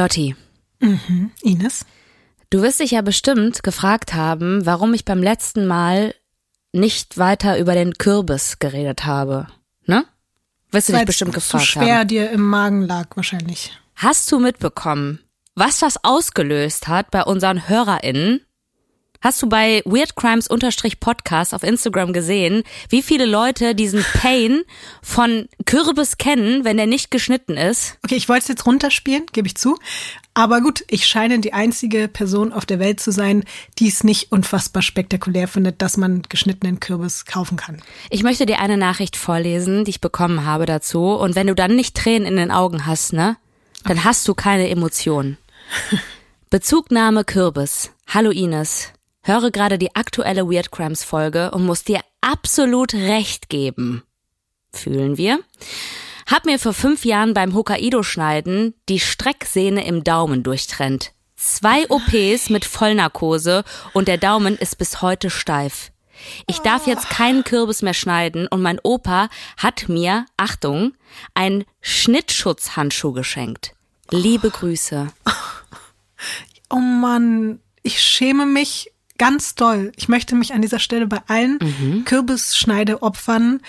Lotti, Mhm. Ines? du wirst dich ja bestimmt gefragt haben, warum ich beim letzten Mal nicht weiter über den Kürbis geredet habe. Ne? Wirst du dich Weil's bestimmt zu gefragt schwer haben. dir im Magen lag wahrscheinlich. Hast du mitbekommen, was das ausgelöst hat bei unseren HörerInnen? Hast du bei Weird Crimes Podcast auf Instagram gesehen, wie viele Leute diesen Pain von Kürbis kennen, wenn der nicht geschnitten ist? Okay, ich wollte es jetzt runterspielen, gebe ich zu. Aber gut, ich scheine die einzige Person auf der Welt zu sein, die es nicht unfassbar spektakulär findet, dass man geschnittenen Kürbis kaufen kann. Ich möchte dir eine Nachricht vorlesen, die ich bekommen habe dazu. Und wenn du dann nicht Tränen in den Augen hast, ne, dann hast du keine Emotionen. Bezugnahme Kürbis. Hallo Ines. Höre gerade die aktuelle Weird Crimes Folge und muss dir absolut recht geben. Fühlen wir? Hab mir vor fünf Jahren beim Hokkaido-Schneiden die Strecksehne im Daumen durchtrennt. Zwei OPs mit Vollnarkose und der Daumen ist bis heute steif. Ich darf jetzt keinen Kürbis mehr schneiden und mein Opa hat mir, Achtung, einen Schnittschutzhandschuh geschenkt. Liebe Grüße. Oh Mann, ich schäme mich ganz doll. Ich möchte mich an dieser Stelle bei allen Kürbisschneideopfern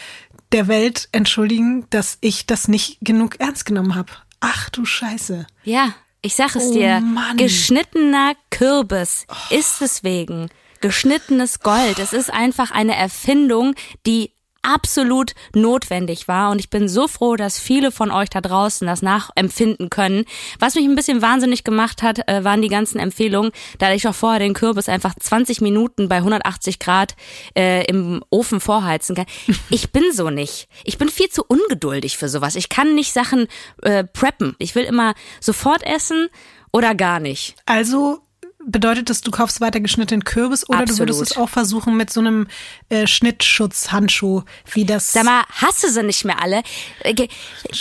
der Welt entschuldigen, dass ich das nicht genug ernst genommen habe. Ach du Scheiße. Ja, ich sag es Oh dir. Mann. Geschnittener Kürbis ist deswegen geschnittenes Gold. Es ist einfach eine Erfindung, die absolut notwendig war und ich bin so froh, dass viele von euch da draußen das nachempfinden können. Was mich ein bisschen wahnsinnig gemacht hat, äh, waren die ganzen Empfehlungen, da ich auch vorher den Kürbis einfach 20 Minuten bei 180 Grad äh, im Ofen vorheizen kann. Ich bin so nicht. Ich bin viel zu ungeduldig für sowas. Ich kann nicht Sachen äh, preppen. Ich will immer sofort essen oder gar nicht. Also bedeutet das, du kaufst weiter geschnittenen Kürbis oder du würdest Absolut. es auch versuchen mit so einem äh, Schnittschutzhandschuh, wie das. Sag mal, hast du sie nicht mehr alle? Äh, ge-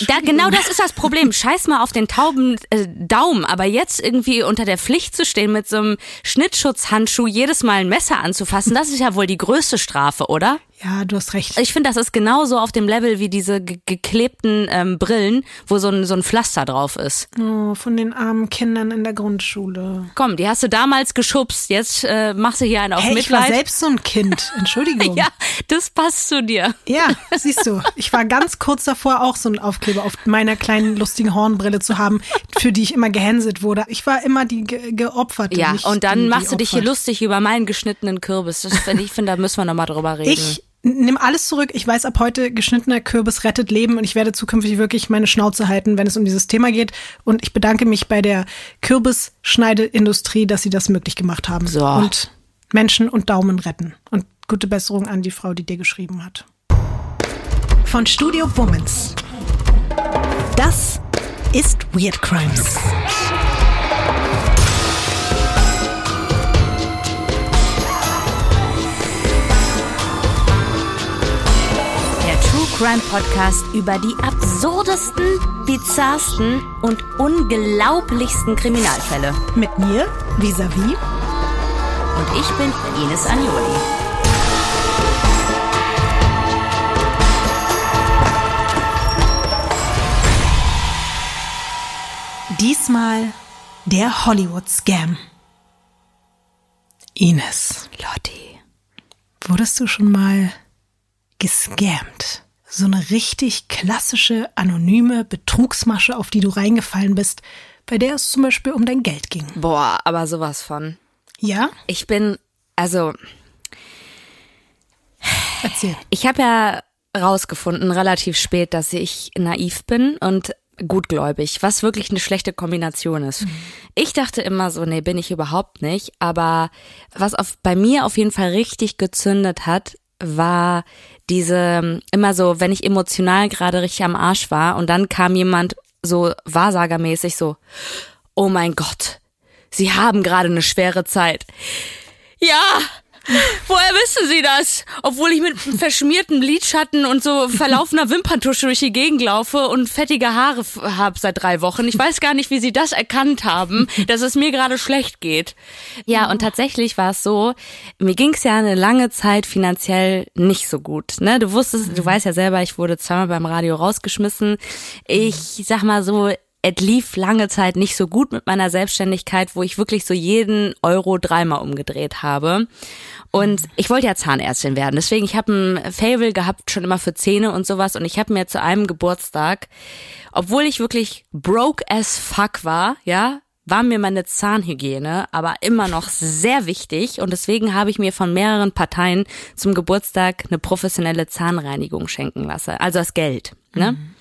Da, genau das ist das Problem. Scheiß mal auf den tauben äh, Daumen, aber jetzt irgendwie unter der Pflicht zu stehen, mit so einem Schnittschutzhandschuh jedes Mal ein Messer anzufassen, das ist ja wohl die größte Strafe, oder? Ja, du hast recht. Ich finde, das ist genauso auf dem Level wie diese ge geklebten ähm, Brillen, wo so ein, so ein Pflaster drauf ist. Oh, von den armen Kindern in der Grundschule. Komm, die hast du damals geschubst, jetzt äh, machst du hier einen auf Hey, ich war Mitleid. selbst so ein Kind. Entschuldigung. ja, das passt zu dir. Ja, siehst du. Ich war ganz kurz davor, auch so einen Aufkleber auf meiner kleinen lustigen Hornbrille zu haben, für die ich immer gehänselt wurde. Ich war immer die ge geopferte. Ja, und dann die, die machst du dich hier lustig über meinen geschnittenen Kürbis. Das ich finde, da müssen wir nochmal drüber reden. Ich nehme alles zurück. Ich weiß ab heute, geschnittener Kürbis rettet Leben und ich werde zukünftig wirklich meine Schnauze halten, wenn es um dieses Thema geht. Und ich bedanke mich bei der Kürbisschneideindustrie, dass sie das möglich gemacht haben. So. Und Menschen und Daumen retten. Und gute Besserung an die Frau, die dir geschrieben hat. Von Studio Womans. Das ist Weird Crimes. Crime Podcast über die absurdesten, bizarrsten und unglaublichsten Kriminalfälle. Mit mir, vis-à-vis. Und ich bin Ines Agnoli. Diesmal der Hollywood-Scam. Ines, Lotti. wurdest du schon mal gescammt? So eine richtig klassische, anonyme Betrugsmasche, auf die du reingefallen bist, bei der es zum Beispiel um dein Geld ging. Boah, aber sowas von. Ja? Ich bin, also, Erzähl. ich habe ja rausgefunden, relativ spät, dass ich naiv bin und gutgläubig, was wirklich eine schlechte Kombination ist. Ich dachte immer so, nee, bin ich überhaupt nicht, aber was auf, bei mir auf jeden Fall richtig gezündet hat, war diese, immer so, wenn ich emotional gerade richtig am Arsch war und dann kam jemand so wahrsagermäßig so, oh mein Gott, Sie haben gerade eine schwere Zeit. Ja, woher wissen Sie das? Obwohl ich mit einem verschmierten Lidschatten und so verlaufener Wimperntusche durch die Gegend laufe und fettige Haare habe seit drei Wochen. Ich weiß gar nicht, wie Sie das erkannt haben, dass es mir gerade schlecht geht. Ja, und tatsächlich war es so, mir ging es ja eine lange Zeit finanziell nicht so gut. Ne? Du wusstest, du weißt ja selber, ich wurde zweimal beim Radio rausgeschmissen. Ich sag mal so, es lief lange Zeit nicht so gut mit meiner Selbstständigkeit, wo ich wirklich so jeden Euro dreimal umgedreht habe. Und ich wollte ja Zahnärztin werden. Deswegen, ich habe ein Fable gehabt schon immer für Zähne und sowas. Und ich habe mir zu einem Geburtstag, obwohl ich wirklich broke as fuck war, ja, war mir meine Zahnhygiene aber immer noch sehr wichtig und deswegen habe ich mir von mehreren Parteien zum Geburtstag eine professionelle Zahnreinigung schenken lassen. Also das Geld. Ne? Mhm.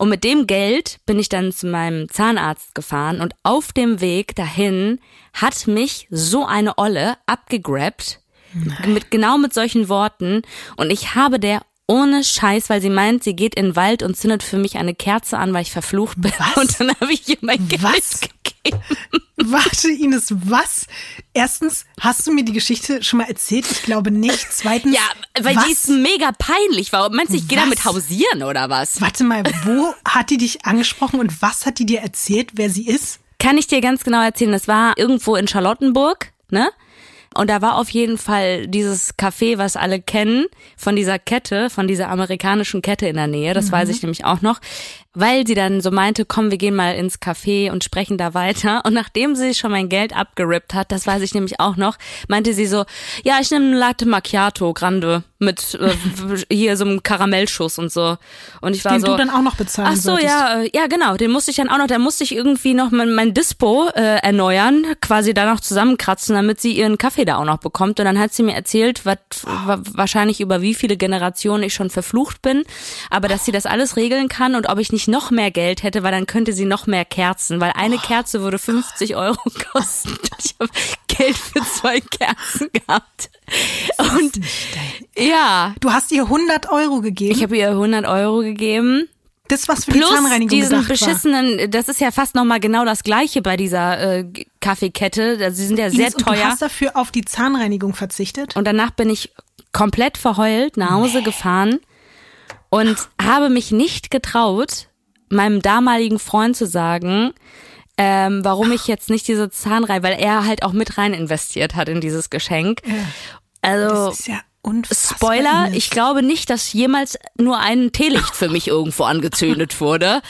Und mit dem Geld bin ich dann zu meinem Zahnarzt gefahren und auf dem Weg dahin hat mich so eine Olle abgegrabt. Mit, genau mit solchen Worten. Und ich habe der ohne Scheiß, weil sie meint, sie geht in den Wald und zündet für mich eine Kerze an, weil ich verflucht bin. Was? Und dann habe ich ihr mein Geld was? gegeben. Warte, Ines, was? Erstens, hast du mir die Geschichte schon mal erzählt? Ich glaube nicht. Zweitens, Ja, weil was? die ist mega peinlich. Warum meinst du, ich gehe damit hausieren oder was? Warte mal, wo hat die dich angesprochen und was hat die dir erzählt, wer sie ist? Kann ich dir ganz genau erzählen. Das war irgendwo in Charlottenburg, ne? Und da war auf jeden Fall dieses Café, was alle kennen, von dieser Kette, von dieser amerikanischen Kette in der Nähe. Das weiß ich nämlich auch noch. Weil sie dann so meinte, komm, wir gehen mal ins Café und sprechen da weiter. Und nachdem sie schon mein Geld abgerippt hat, das weiß ich nämlich auch noch, meinte sie so, ja, ich nehme eine Latte Macchiato Grande mit äh, hier so einem Karamellschuss und so. Und ich war Den so, du dann auch noch bezahlen Ach so, solltest. ja, äh, ja, genau. Den musste ich dann auch noch, da musste ich irgendwie noch mein, mein Dispo äh, erneuern, quasi da noch zusammenkratzen, damit sie ihren Kaffee da auch noch bekommt. Und dann hat sie mir erzählt, wat, wa, wahrscheinlich über wie viele Generationen ich schon verflucht bin, aber dass sie das alles regeln kann und ob ich nicht noch mehr Geld hätte, weil dann könnte sie noch mehr Kerzen, weil eine Kerze würde 50 Euro kosten. Ich habe Geld für zwei Kerzen gehabt. Und ja, Du hast ihr 100 Euro gegeben. ich habe ihr 100 Euro gegeben. das, was für die Plus Zahnreinigung diesen beschissenen, das ist ja fast nochmal genau das gleiche bei dieser äh, Kaffeekette. Also Sie sind ja war. sehr Ines, und teuer. Du hast dafür auf die Zahnreinigung verzichtet? Und danach bin ich komplett verheult nach Hause gefahren und habe mich nicht getraut, meinem damaligen Freund zu sagen, ähm, warum ich jetzt nicht diese Zahnreihe, weil er halt auch mit rein investiert hat in dieses Geschenk. Also Das ist ja unfassbar. Spoiler, Ines. ich glaube nicht, dass jemals nur ein Teelicht für mich irgendwo angezündet wurde.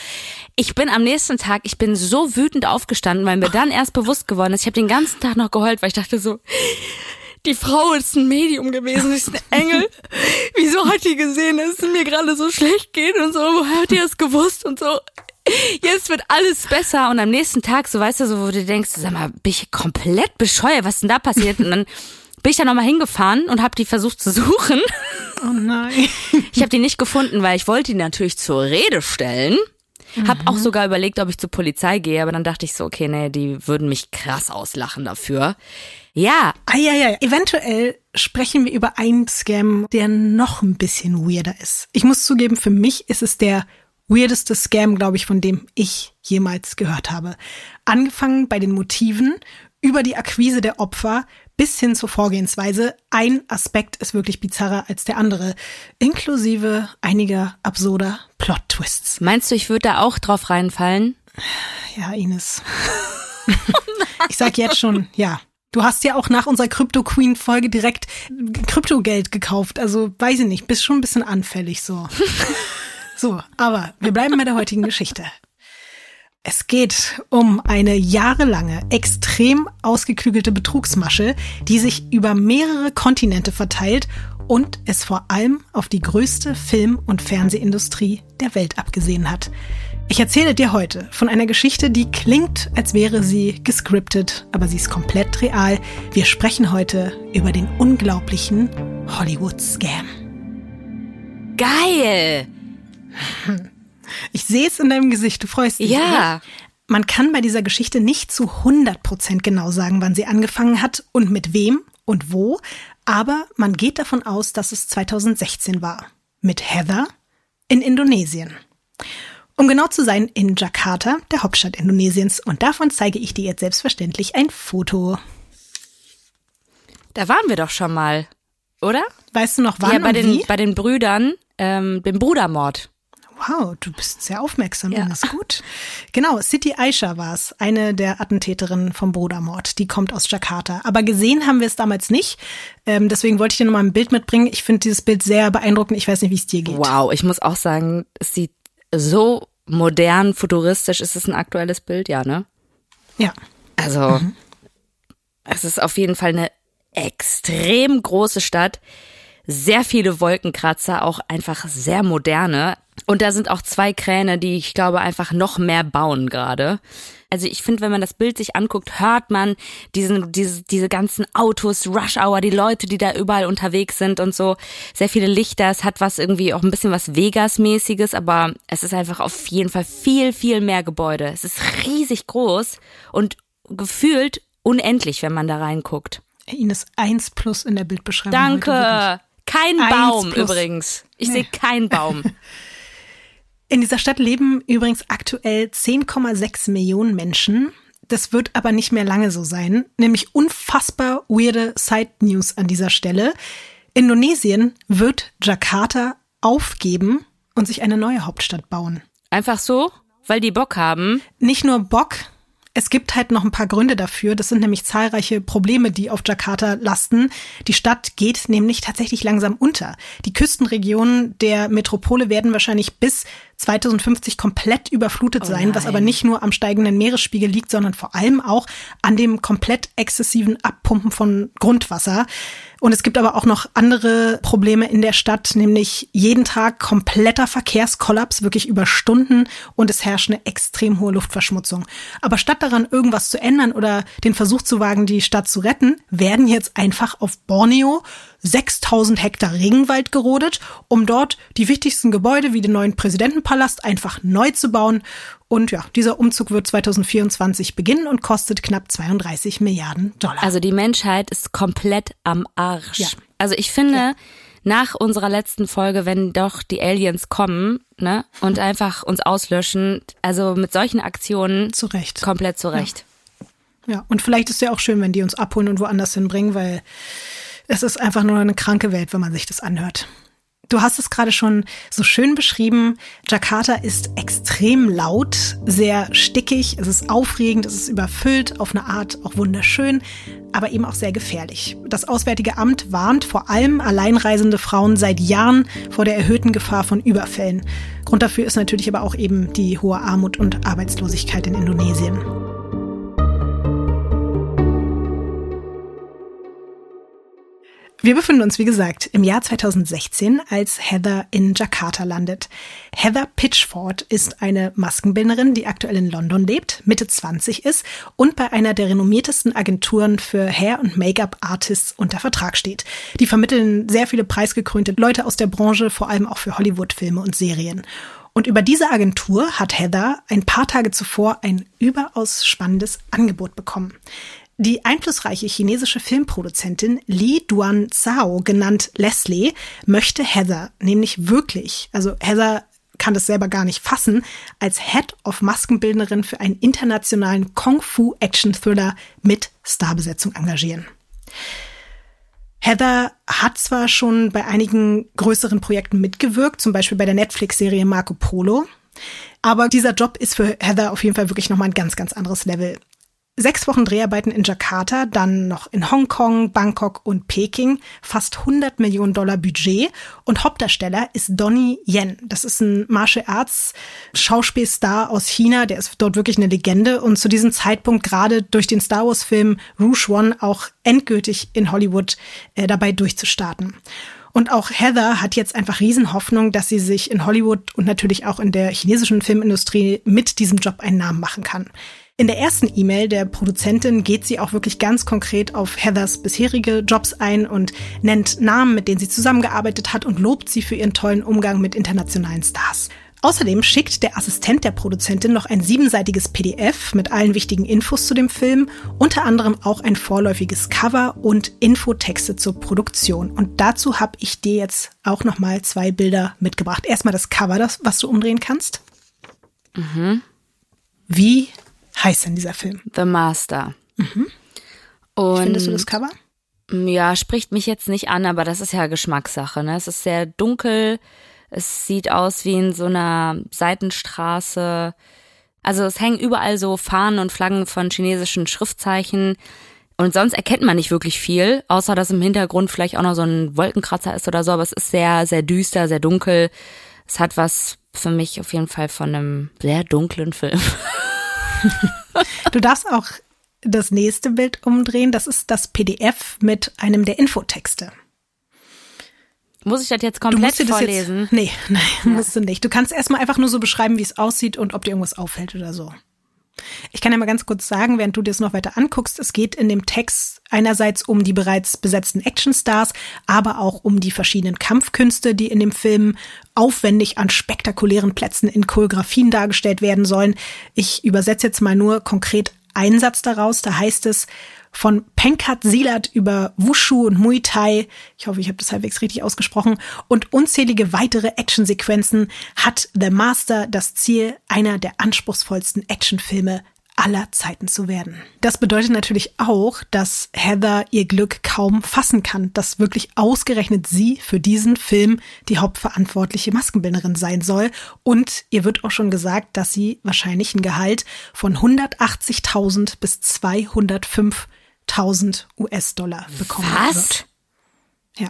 Ich bin am nächsten Tag, ich bin so wütend aufgestanden, weil mir dann erst bewusst geworden ist, ich habe den ganzen Tag noch geheult, weil ich dachte so, die Frau ist ein Medium gewesen, sie ist ein Engel. Wieso hat die gesehen, dass es mir gerade so schlecht geht und so, woher hat die das gewusst und so. Jetzt wird alles besser und am nächsten Tag, so weißt du, so wo du denkst, sag mal, bin ich komplett bescheuert, was ist denn da passiert? Und dann bin ich da nochmal hingefahren und habe die versucht zu suchen. Oh nein. Ich habe die nicht gefunden, weil ich wollte die natürlich zur Rede stellen. Hab auch sogar überlegt, ob ich zur Polizei gehe, aber dann dachte ich so, okay, nee, die würden mich krass auslachen dafür. Ja, Ah, ja, ja. Eventuell sprechen wir über einen Scam, der noch ein bisschen weirder ist. Ich muss zugeben, für mich ist es der weirdeste Scam, glaube ich, von dem ich jemals gehört habe. Angefangen bei den Motiven, über die Akquise der Opfer bis hin zur Vorgehensweise. Ein Aspekt ist wirklich bizarrer als der andere, inklusive einiger absurder Plot-Twists. meinst du, ich würde da auch drauf reinfallen? Ja, Ines. ich sag jetzt schon, ja. Du hast ja auch nach unserer Crypto Queen Folge direkt Kryptogeld gekauft. Also weiß ich nicht, bist schon ein bisschen anfällig so. so, aber wir bleiben bei der heutigen Geschichte. Es geht um eine jahrelange, extrem ausgeklügelte Betrugsmasche, die sich über mehrere Kontinente verteilt und es vor allem auf die größte Film- und Fernsehindustrie der Welt abgesehen hat. Ich erzähle dir heute von einer Geschichte, die klingt, als wäre sie gescriptet, aber sie ist komplett real. Wir sprechen heute über den unglaublichen Hollywood-Scam. Geil! Ich sehe es in deinem Gesicht, du freust dich. Ja. oder? Man kann bei dieser Geschichte nicht zu 100% genau sagen, wann sie angefangen hat und mit wem und wo, aber man geht davon aus, dass es 2016 war. Mit Heather in Indonesien. Um genau zu sein, in Jakarta, der Hauptstadt Indonesiens. Und davon zeige ich dir jetzt selbstverständlich ein Foto. Da waren wir doch schon mal, oder? Weißt du noch wann ja, bei den, wie? bei den Brüdern, ähm, dem Brudermord. Wow, du bist sehr aufmerksam, Ja. das ist gut. Genau, Siti Aisha war es, eine der Attentäterinnen vom Brudermord. Die kommt aus Jakarta. Aber gesehen haben wir es damals nicht. Ähm, deswegen wollte ich dir nochmal ein Bild mitbringen. Ich finde dieses Bild sehr beeindruckend. Ich weiß nicht, wie es dir geht. Wow, ich muss auch sagen, es sieht so modern, futuristisch. Ist es ein aktuelles Bild? Ja, ne? Ja. Also, mhm. es ist auf jeden Fall eine extrem große Stadt. Sehr viele Wolkenkratzer, auch einfach sehr moderne. Und da sind auch zwei Kräne, die ich glaube einfach noch mehr bauen gerade. Also ich finde, wenn man das Bild sich anguckt, hört man diesen, diese, diese ganzen Autos, Rush Hour, die Leute, die da überall unterwegs sind und so. Sehr viele Lichter. Es hat was irgendwie auch ein bisschen was Vegas-mäßiges, aber es ist einfach auf jeden Fall viel, viel mehr Gebäude. Es ist riesig groß und gefühlt unendlich, wenn man da reinguckt. Ines 1 plus in der Bildbeschreibung. Danke. Kein Baum übrigens. Ich nee. sehe keinen Baum. In dieser Stadt leben übrigens aktuell 10,6 Millionen Menschen. Das wird aber nicht mehr lange so sein. Nämlich unfassbar weirde Side News an dieser Stelle. Indonesien wird Jakarta aufgeben und sich eine neue Hauptstadt bauen. Einfach so? Weil die Bock haben? Nicht nur Bock, es gibt halt noch ein paar Gründe dafür. Das sind nämlich zahlreiche Probleme, die auf Jakarta lasten. Die Stadt geht nämlich tatsächlich langsam unter. Die Küstenregionen der Metropole werden wahrscheinlich bis 2050 komplett überflutet oh sein, was aber nicht nur am steigenden Meeresspiegel liegt, sondern vor allem auch an dem komplett exzessiven Abpumpen von Grundwasser. Und es gibt aber auch noch andere Probleme in der Stadt, nämlich jeden Tag kompletter Verkehrskollaps, wirklich über Stunden und es herrscht eine extrem hohe Luftverschmutzung. Aber statt daran irgendwas zu ändern oder den Versuch zu wagen, die Stadt zu retten, werden jetzt einfach auf Borneo 6000 Hektar Regenwald gerodet, um dort die wichtigsten Gebäude wie den neuen Präsidentenpalast einfach neu zu bauen. Und ja, dieser Umzug wird 2024 beginnen und kostet knapp 32 Milliarden Dollar. Also die Menschheit ist komplett am Arsch. Ja. Also ich finde, ja. nach unserer letzten Folge, wenn doch die Aliens kommen, ne, und einfach uns auslöschen, also mit solchen Aktionen zu Recht. komplett zu Recht. Ja. ja, und vielleicht ist ja auch schön, wenn die uns abholen und woanders hinbringen, weil es ist einfach nur eine kranke Welt, wenn man sich das anhört. Du hast es gerade schon so schön beschrieben. Jakarta ist extrem laut, sehr stickig, es ist aufregend, es ist überfüllt, auf eine Art auch wunderschön, aber eben auch sehr gefährlich. Das Auswärtige Amt warnt vor allem alleinreisende Frauen seit Jahren vor der erhöhten Gefahr von Überfällen. Grund dafür ist natürlich aber auch eben die hohe Armut und Arbeitslosigkeit in Indonesien. Wir befinden uns, wie gesagt, im Jahr 2016, als Heather in Jakarta landet. Heather Pitchford ist eine Maskenbildnerin, die aktuell in London lebt, Mitte 20 ist und bei einer der renommiertesten Agenturen für Hair- und Make-up-Artists unter Vertrag steht. Die vermitteln sehr viele preisgekrönte Leute aus der Branche, vor allem auch für Hollywood-Filme und Serien. Und über diese Agentur hat Heather ein paar Tage zuvor ein überaus spannendes Angebot bekommen. Die einflussreiche chinesische Filmproduzentin Li Duan Zhao, genannt Leslie, möchte Heather nämlich wirklich, also Heather kann das selber gar nicht fassen, als Head of Maskenbildnerin für einen internationalen Kung-Fu-Action-Thriller mit Starbesetzung engagieren. Heather hat zwar schon bei einigen größeren Projekten mitgewirkt, zum Beispiel bei der Netflix-Serie Marco Polo, aber dieser Job ist für Heather auf jeden Fall wirklich nochmal ein ganz, ganz anderes Level. Sechs Wochen Dreharbeiten in Jakarta, dann noch in Hongkong, Bangkok und Peking, fast 100 Millionen Dollar Budget und Hauptdarsteller ist Donnie Yen. Das ist ein Martial Arts Schauspielstar aus China, der ist dort wirklich eine Legende und zu diesem Zeitpunkt gerade durch den Star Wars Film Rouge One auch endgültig in Hollywood äh, dabei durchzustarten. Und auch Heather hat jetzt einfach Riesenhoffnung, dass sie sich in Hollywood und natürlich auch in der chinesischen Filmindustrie mit diesem Job einen Namen machen kann. In der ersten E-Mail der Produzentin geht sie auch wirklich ganz konkret auf Heathers bisherige Jobs ein und nennt Namen, mit denen sie zusammengearbeitet hat und lobt sie für ihren tollen Umgang mit internationalen Stars. Außerdem schickt der Assistent der Produzentin noch ein siebenseitiges PDF mit allen wichtigen Infos zu dem Film, unter anderem auch ein vorläufiges Cover und Infotexte zur Produktion. Und dazu habe ich dir jetzt auch noch mal zwei Bilder mitgebracht. Erstmal das Cover, das was du umdrehen kannst. Mhm. Wie heißt denn dieser Film? The Master. Mhm. Und Findest du das Cover? Ja, spricht mich jetzt nicht an, aber das ist ja Geschmackssache. Ne? Es ist sehr dunkel. Es sieht aus wie in so einer Seitenstraße. Also es hängen überall so Fahnen und Flaggen von chinesischen Schriftzeichen. Und sonst erkennt man nicht wirklich viel, außer dass im Hintergrund vielleicht auch noch so ein Wolkenkratzer ist oder so. Aber es ist sehr, sehr düster, sehr dunkel es hat was für mich auf jeden Fall von einem sehr dunklen Film. du darfst auch das nächste Bild umdrehen. Das ist das PDF mit einem der Infotexte. Muss ich das jetzt komplett du vorlesen? Jetzt, nee, nein, ja. musst du nicht. Du kannst erstmal einfach nur so beschreiben, wie es aussieht und ob dir irgendwas auffällt oder so. Ich kann ja mal ganz kurz sagen, während du dir das noch weiter anguckst, es geht in dem Text einerseits um die bereits besetzten Actionstars, aber auch um die verschiedenen Kampfkünste, die in dem Film aufwendig an spektakulären Plätzen in Choreografien dargestellt werden sollen. Ich übersetze jetzt mal nur konkret einen Satz daraus, da heißt es, von Penkat Silat über Wushu und Muay Thai, ich hoffe, ich habe das halbwegs richtig ausgesprochen, und unzählige weitere Actionsequenzen hat The Master das Ziel, einer der anspruchsvollsten Actionfilme aller Zeiten zu werden. Das bedeutet natürlich auch, dass Heather ihr Glück kaum fassen kann, dass wirklich ausgerechnet sie für diesen Film die hauptverantwortliche Maskenbildnerin sein soll. Und ihr wird auch schon gesagt, dass sie wahrscheinlich ein Gehalt von 180.000 bis 205.000 US-Dollar bekommen Was? wird. Ja.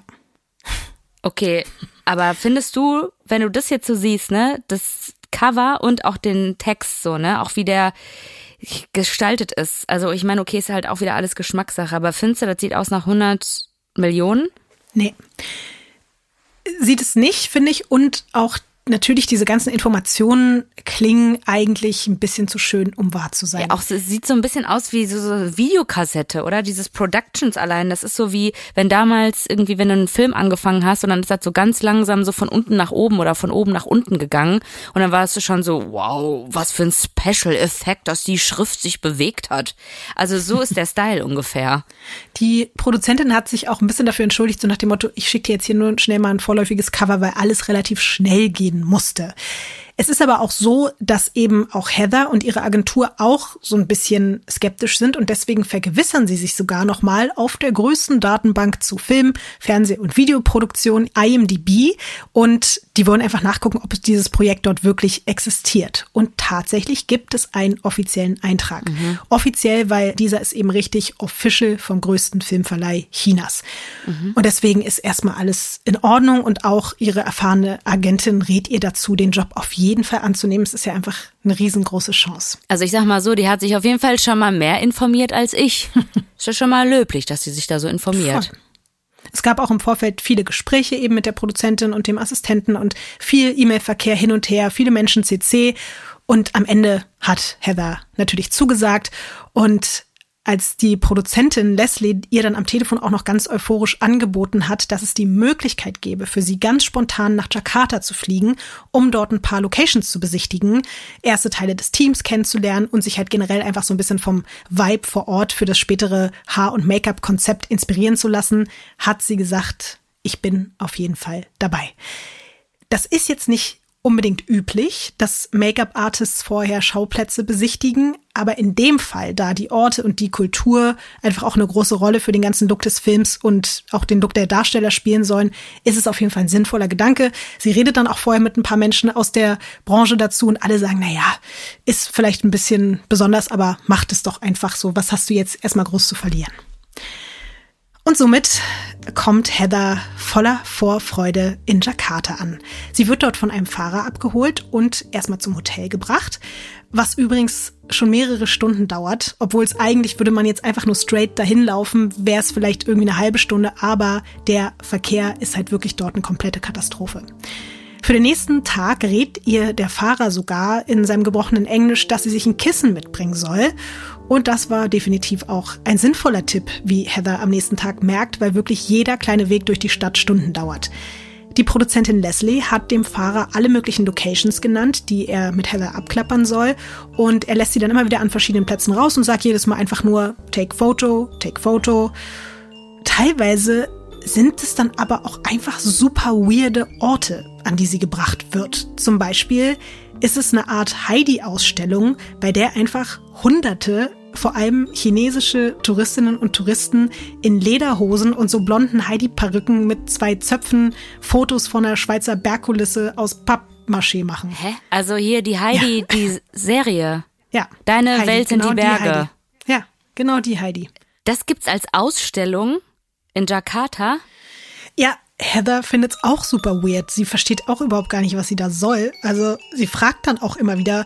Okay, aber findest du, wenn du das jetzt so siehst, ne, das Cover und auch den Text so, ne, auch wie der gestaltet ist. Also ich meine, okay, ist halt auch wieder alles Geschmackssache, aber findest du, das sieht aus nach 100 Millionen? Nee. Sieht es nicht, finde ich. Und auch natürlich diese ganzen Informationen klingen eigentlich ein bisschen zu schön, um wahr zu sein. Ja, auch es sieht so ein bisschen aus wie so, so Videokassette, oder? Dieses Productions allein. Das ist so wie, wenn damals irgendwie, wenn du einen Film angefangen hast und dann ist das so ganz langsam so von unten nach oben oder von oben nach unten gegangen. Und dann warst du schon so, wow, was für ein Special-Effekt, dass die Schrift sich bewegt hat. Also so ist der Style ungefähr. Die Produzentin hat sich auch ein bisschen dafür entschuldigt, so nach dem Motto, ich schicke dir jetzt hier nur schnell mal ein vorläufiges Cover, weil alles relativ schnell gehen musste. Es ist aber auch so, dass eben auch Heather und ihre Agentur auch so ein bisschen skeptisch sind und deswegen vergewissern sie sich sogar nochmal auf der größten Datenbank zu Film, Fernseh- und Videoproduktion, IMDb. Und die wollen einfach nachgucken, ob dieses Projekt dort wirklich existiert. Und tatsächlich gibt es einen offiziellen Eintrag. Mhm. Offiziell, weil dieser ist eben richtig official vom größten Filmverleih Chinas. Mhm. Und deswegen ist erstmal alles in Ordnung und auch ihre erfahrene Agentin rät ihr dazu, den Job auf jeden Fall anzunehmen. Es ist ja einfach eine riesengroße Chance. Also ich sag mal so, die hat sich auf jeden Fall schon mal mehr informiert als ich. ist ja schon mal löblich, dass sie sich da so informiert. Voll. Es gab auch im Vorfeld viele Gespräche eben mit der Produzentin und dem Assistenten und viel E-Mail-Verkehr hin und her, viele Menschen CC. Und am Ende hat Heather natürlich zugesagt und als die Produzentin Leslie ihr dann am Telefon auch noch ganz euphorisch angeboten hat, dass es die Möglichkeit gäbe, für sie ganz spontan nach Jakarta zu fliegen, um dort ein paar Locations zu besichtigen, erste Teile des Teams kennenzulernen und sich halt generell einfach so ein bisschen vom Vibe vor Ort für das spätere Haar- und Make-up-Konzept inspirieren zu lassen, hat sie gesagt, ich bin auf jeden Fall dabei. Das ist jetzt nicht unbedingt üblich, dass Make-up-Artists vorher Schauplätze besichtigen, aber in dem Fall, da die Orte und die Kultur einfach auch eine große Rolle für den ganzen Look des Films und auch den Look der Darsteller spielen sollen, ist es auf jeden Fall ein sinnvoller Gedanke. Sie redet dann auch vorher mit ein paar Menschen aus der Branche dazu und alle sagen, na ja, ist vielleicht ein bisschen besonders, aber macht es doch einfach so. Was hast du jetzt erstmal groß zu verlieren? Und somit kommt Heather voller Vorfreude in Jakarta an. Sie wird dort von einem Fahrer abgeholt und erstmal zum Hotel gebracht, was übrigens schon mehrere Stunden dauert, obwohl es eigentlich würde man jetzt einfach nur straight dahin laufen, wäre es vielleicht irgendwie eine halbe Stunde, aber der Verkehr ist halt wirklich dort eine komplette Katastrophe. Für den nächsten Tag rät ihr der Fahrer sogar in seinem gebrochenen Englisch, dass sie sich ein Kissen mitbringen soll. Und das war definitiv auch ein sinnvoller Tipp, wie Heather am nächsten Tag merkt, weil wirklich jeder kleine Weg durch die Stadt Stunden dauert. Die Produzentin Leslie hat dem Fahrer alle möglichen Locations genannt, die er mit Heather abklappern soll. Und er lässt sie dann immer wieder an verschiedenen Plätzen raus und sagt jedes Mal einfach nur Take Photo, Take Photo. Teilweise sind es dann aber auch einfach super weirde Orte, an die sie gebracht wird. Zum Beispiel ist es eine Art Heidi-Ausstellung, bei der einfach Hunderte, vor allem chinesische Touristinnen und Touristen in Lederhosen und so blonden Heidi-Perücken mit zwei Zöpfen Fotos von der Schweizer Bergkulisse aus Pappmaché machen. Hä? Also hier die Heidi, ja. die Serie. Ja. Deine Heidi, Welt sind genau die Berge. Die ja, genau die Heidi. Das gibt's als Ausstellung in Jakarta? Ja, Heather findet es auch super weird. Sie versteht auch überhaupt gar nicht, was sie da soll. Also sie fragt dann auch immer wieder,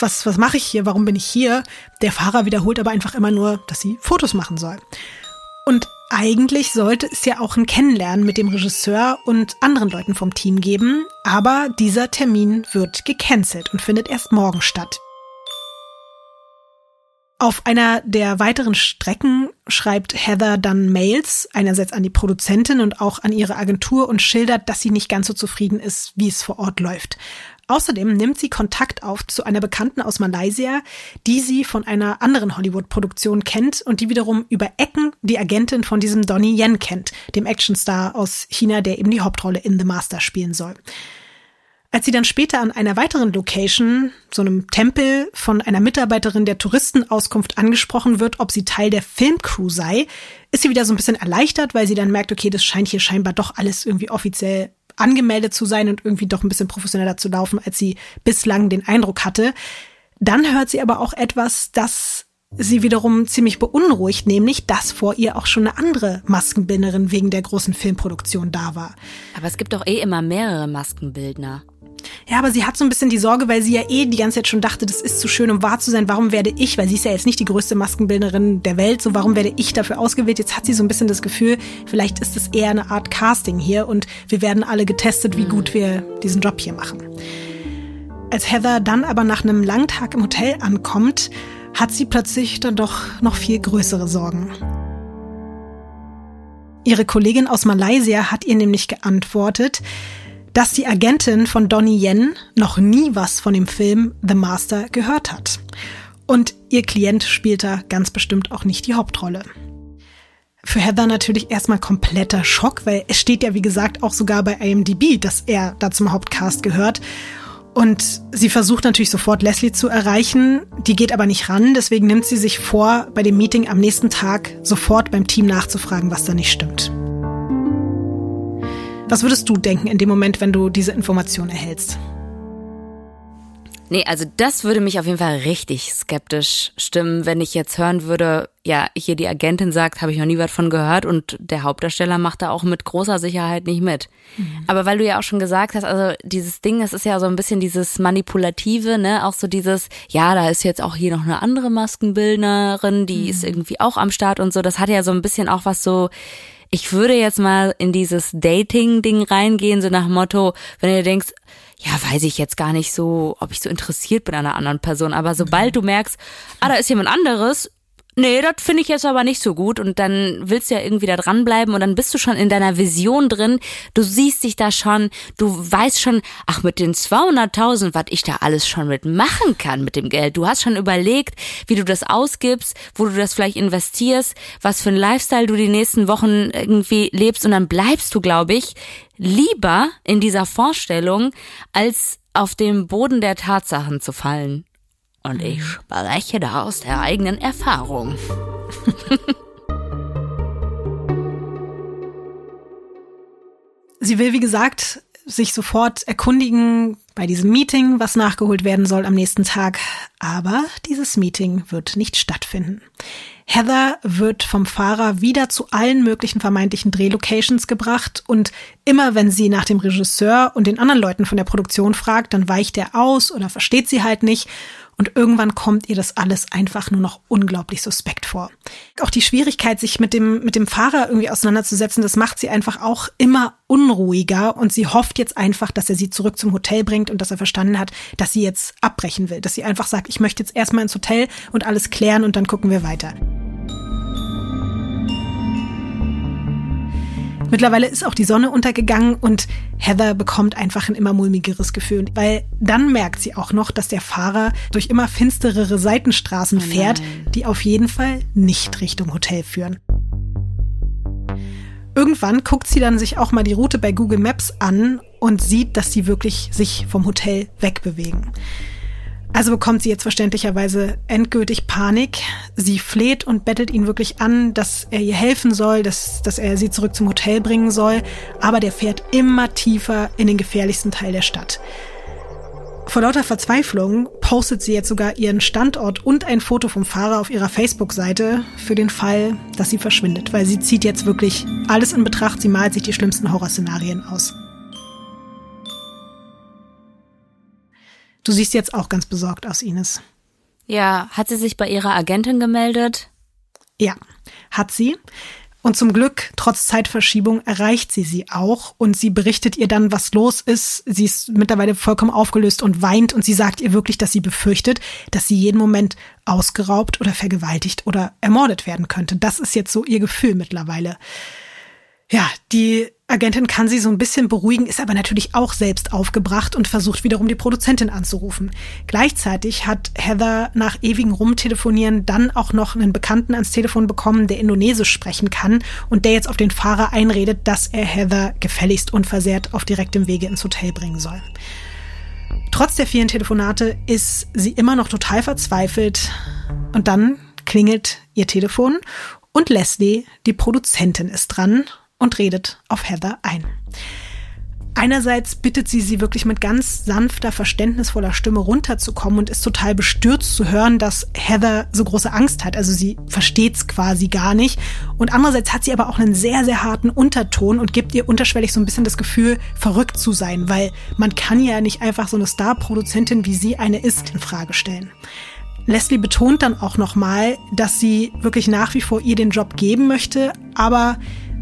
was, was mache ich hier? Warum bin ich hier? Der Fahrer wiederholt aber einfach immer nur, dass sie Fotos machen soll. Und eigentlich sollte es ja auch ein Kennenlernen mit dem Regisseur und anderen Leuten vom Team geben, aber dieser Termin wird gecancelt und findet erst morgen statt. Auf einer der weiteren Strecken schreibt Heather dann Mails, einerseits an die Produzentin und auch an ihre Agentur und schildert, dass sie nicht ganz so zufrieden ist, wie es vor Ort läuft. Außerdem nimmt sie Kontakt auf zu einer Bekannten aus Malaysia, die sie von einer anderen Hollywood-Produktion kennt und die wiederum über Ecken die Agentin von diesem Donnie Yen kennt, dem Actionstar aus China, der eben die Hauptrolle in The Master spielen soll. Als sie dann später an einer weiteren Location, so einem Tempel, von einer Mitarbeiterin der Touristenauskunft angesprochen wird, ob sie Teil der Filmcrew sei, ist sie wieder so ein bisschen erleichtert, weil sie dann merkt, okay, das scheint hier scheinbar doch alles irgendwie offiziell angemeldet zu sein und irgendwie doch ein bisschen professioneller zu laufen, als sie bislang den Eindruck hatte. Dann hört sie aber auch etwas, das sie wiederum ziemlich beunruhigt, nämlich, dass vor ihr auch schon eine andere Maskenbildnerin wegen der großen Filmproduktion da war. Aber es gibt doch eh immer mehrere Maskenbildner. Ja, aber sie hat so ein bisschen die Sorge, weil sie ja eh die ganze Zeit schon dachte, das ist zu schön, um wahr zu sein. Warum werde ich, weil sie ist ja jetzt nicht die größte Maskenbildnerin der Welt, so warum werde ich dafür ausgewählt? Jetzt hat sie so ein bisschen das Gefühl, vielleicht ist es eher eine Art Casting hier und wir werden alle getestet, wie gut wir diesen Job hier machen. Als Heather dann aber nach einem langen Tag im Hotel ankommt, hat sie plötzlich dann doch noch viel größere Sorgen. Ihre Kollegin aus Malaysia hat ihr nämlich geantwortet, dass die Agentin von Donnie Yen noch nie was von dem Film The Master gehört hat. Und ihr Klient spielt da ganz bestimmt auch nicht die Hauptrolle. Für Heather natürlich erstmal kompletter Schock, weil es steht ja wie gesagt auch sogar bei IMDb, dass er da zum Hauptcast gehört. Und sie versucht natürlich sofort Leslie zu erreichen, die geht aber nicht ran, deswegen nimmt sie sich vor, bei dem Meeting am nächsten Tag sofort beim Team nachzufragen, was da nicht stimmt. Was würdest du denken in dem Moment, wenn du diese Information erhältst? Nee, also das würde mich auf jeden Fall richtig skeptisch stimmen, wenn ich jetzt hören würde, ja, hier die Agentin sagt, habe ich noch nie was von gehört und der Hauptdarsteller macht da auch mit großer Sicherheit nicht mit. Mhm. Aber weil du ja auch schon gesagt hast, also dieses Ding, das ist ja so ein bisschen dieses manipulative, ne, auch so dieses, ja, da ist jetzt auch hier noch eine andere Maskenbildnerin, die mhm. ist irgendwie auch am Start und so, das hat ja so ein bisschen auch was so ich würde jetzt mal in dieses Dating-Ding reingehen, so nach Motto, wenn du denkst, ja, weiß ich jetzt gar nicht so, ob ich so interessiert bin an einer anderen Person, aber sobald du merkst, ah, da ist jemand anderes, nee, das finde ich jetzt aber nicht so gut und dann willst du ja irgendwie da dranbleiben und dann bist du schon in deiner Vision drin, du siehst dich da schon, du weißt schon, ach, mit den 200.000, was ich da alles schon mitmachen kann mit dem Geld. Du hast schon überlegt, wie du das ausgibst, wo du das vielleicht investierst, was für ein Lifestyle du die nächsten Wochen irgendwie lebst und dann bleibst du, glaube ich, lieber in dieser Vorstellung, als auf dem Boden der Tatsachen zu fallen. Und ich spreche da aus der eigenen Erfahrung. Sie will, wie gesagt, sich sofort erkundigen bei diesem Meeting, was nachgeholt werden soll am nächsten Tag. Aber dieses Meeting wird nicht stattfinden. Heather wird vom Fahrer wieder zu allen möglichen vermeintlichen Drehlocations gebracht und immer wenn sie nach dem Regisseur und den anderen Leuten von der Produktion fragt, dann weicht er aus oder versteht sie halt nicht und irgendwann kommt ihr das alles einfach nur noch unglaublich suspekt vor. Auch die Schwierigkeit, sich mit dem, mit dem Fahrer irgendwie auseinanderzusetzen, das macht sie einfach auch immer unruhiger und sie hofft jetzt einfach, dass er sie zurück zum Hotel bringt und dass er verstanden hat, dass sie jetzt abbrechen will, dass sie einfach sagt, ich möchte jetzt erstmal ins Hotel und alles klären und dann gucken wir weiter. Mittlerweile ist auch die Sonne untergegangen und Heather bekommt einfach ein immer mulmigeres Gefühl, weil dann merkt sie auch noch, dass der Fahrer durch immer finsterere Seitenstraßen oh fährt, die auf jeden Fall nicht Richtung Hotel führen. Irgendwann guckt sie dann sich auch mal die Route bei Google Maps an und sieht, dass sie wirklich sich vom Hotel wegbewegen. Also bekommt sie jetzt verständlicherweise endgültig Panik. Sie fleht und bettelt ihn wirklich an, dass er ihr helfen soll, dass, dass er sie zurück zum Hotel bringen soll. Aber der fährt immer tiefer in den gefährlichsten Teil der Stadt. Vor lauter Verzweiflung postet sie jetzt sogar ihren Standort und ein Foto vom Fahrer auf ihrer Facebook-Seite für den Fall, dass sie verschwindet, weil sie zieht jetzt wirklich alles in Betracht, sie malt sich die schlimmsten Horrorszenarien aus. Du siehst jetzt auch ganz besorgt aus, Ines. Ja, hat sie sich bei ihrer Agentin gemeldet? Ja, hat sie. Und zum Glück, trotz Zeitverschiebung, erreicht sie sie auch und sie berichtet ihr dann, was los ist. Sie ist mittlerweile vollkommen aufgelöst und weint und sie sagt ihr wirklich, dass sie befürchtet, dass sie jeden Moment ausgeraubt oder vergewaltigt oder ermordet werden könnte. Das ist jetzt so ihr Gefühl mittlerweile. Ja, die Agentin kann sie so ein bisschen beruhigen, ist aber natürlich auch selbst aufgebracht und versucht wiederum die Produzentin anzurufen. Gleichzeitig hat Heather nach ewigem Rumtelefonieren dann auch noch einen Bekannten ans Telefon bekommen, der Indonesisch sprechen kann und der jetzt auf den Fahrer einredet, dass er Heather gefälligst unversehrt auf direktem Wege ins Hotel bringen soll. Trotz der vielen Telefonate ist sie immer noch total verzweifelt und dann klingelt ihr Telefon und Leslie, die Produzentin, ist dran und redet auf Heather ein. Einerseits bittet sie sie wirklich mit ganz sanfter, verständnisvoller Stimme runterzukommen und ist total bestürzt zu hören, dass Heather so große Angst hat. Also sie versteht's quasi gar nicht. Und andererseits hat sie aber auch einen sehr, sehr harten Unterton und gibt ihr unterschwellig so ein bisschen das Gefühl, verrückt zu sein, weil man kann ja nicht einfach so eine Star-Produzentin, wie sie eine ist, in Frage stellen. Leslie betont dann auch nochmal, dass sie wirklich nach wie vor ihr den Job geben möchte, aber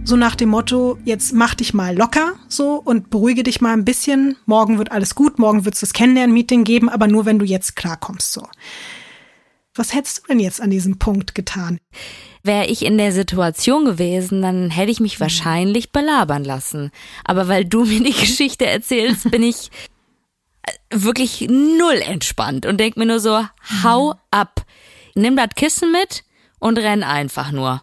so nach dem Motto, jetzt mach dich mal locker so und beruhige dich mal ein bisschen. Morgen wird alles gut, morgen wird es das Kennenlern-Meeting geben, aber nur wenn du jetzt klarkommst so. Was hättest du denn jetzt an diesem Punkt getan? Wäre ich in der Situation gewesen, dann hätte ich mich wahrscheinlich belabern lassen. Aber weil du mir die Geschichte erzählst, bin ich äh, wirklich null entspannt und denk mir nur so, hau ab. Nimm das Kissen mit und renn einfach nur.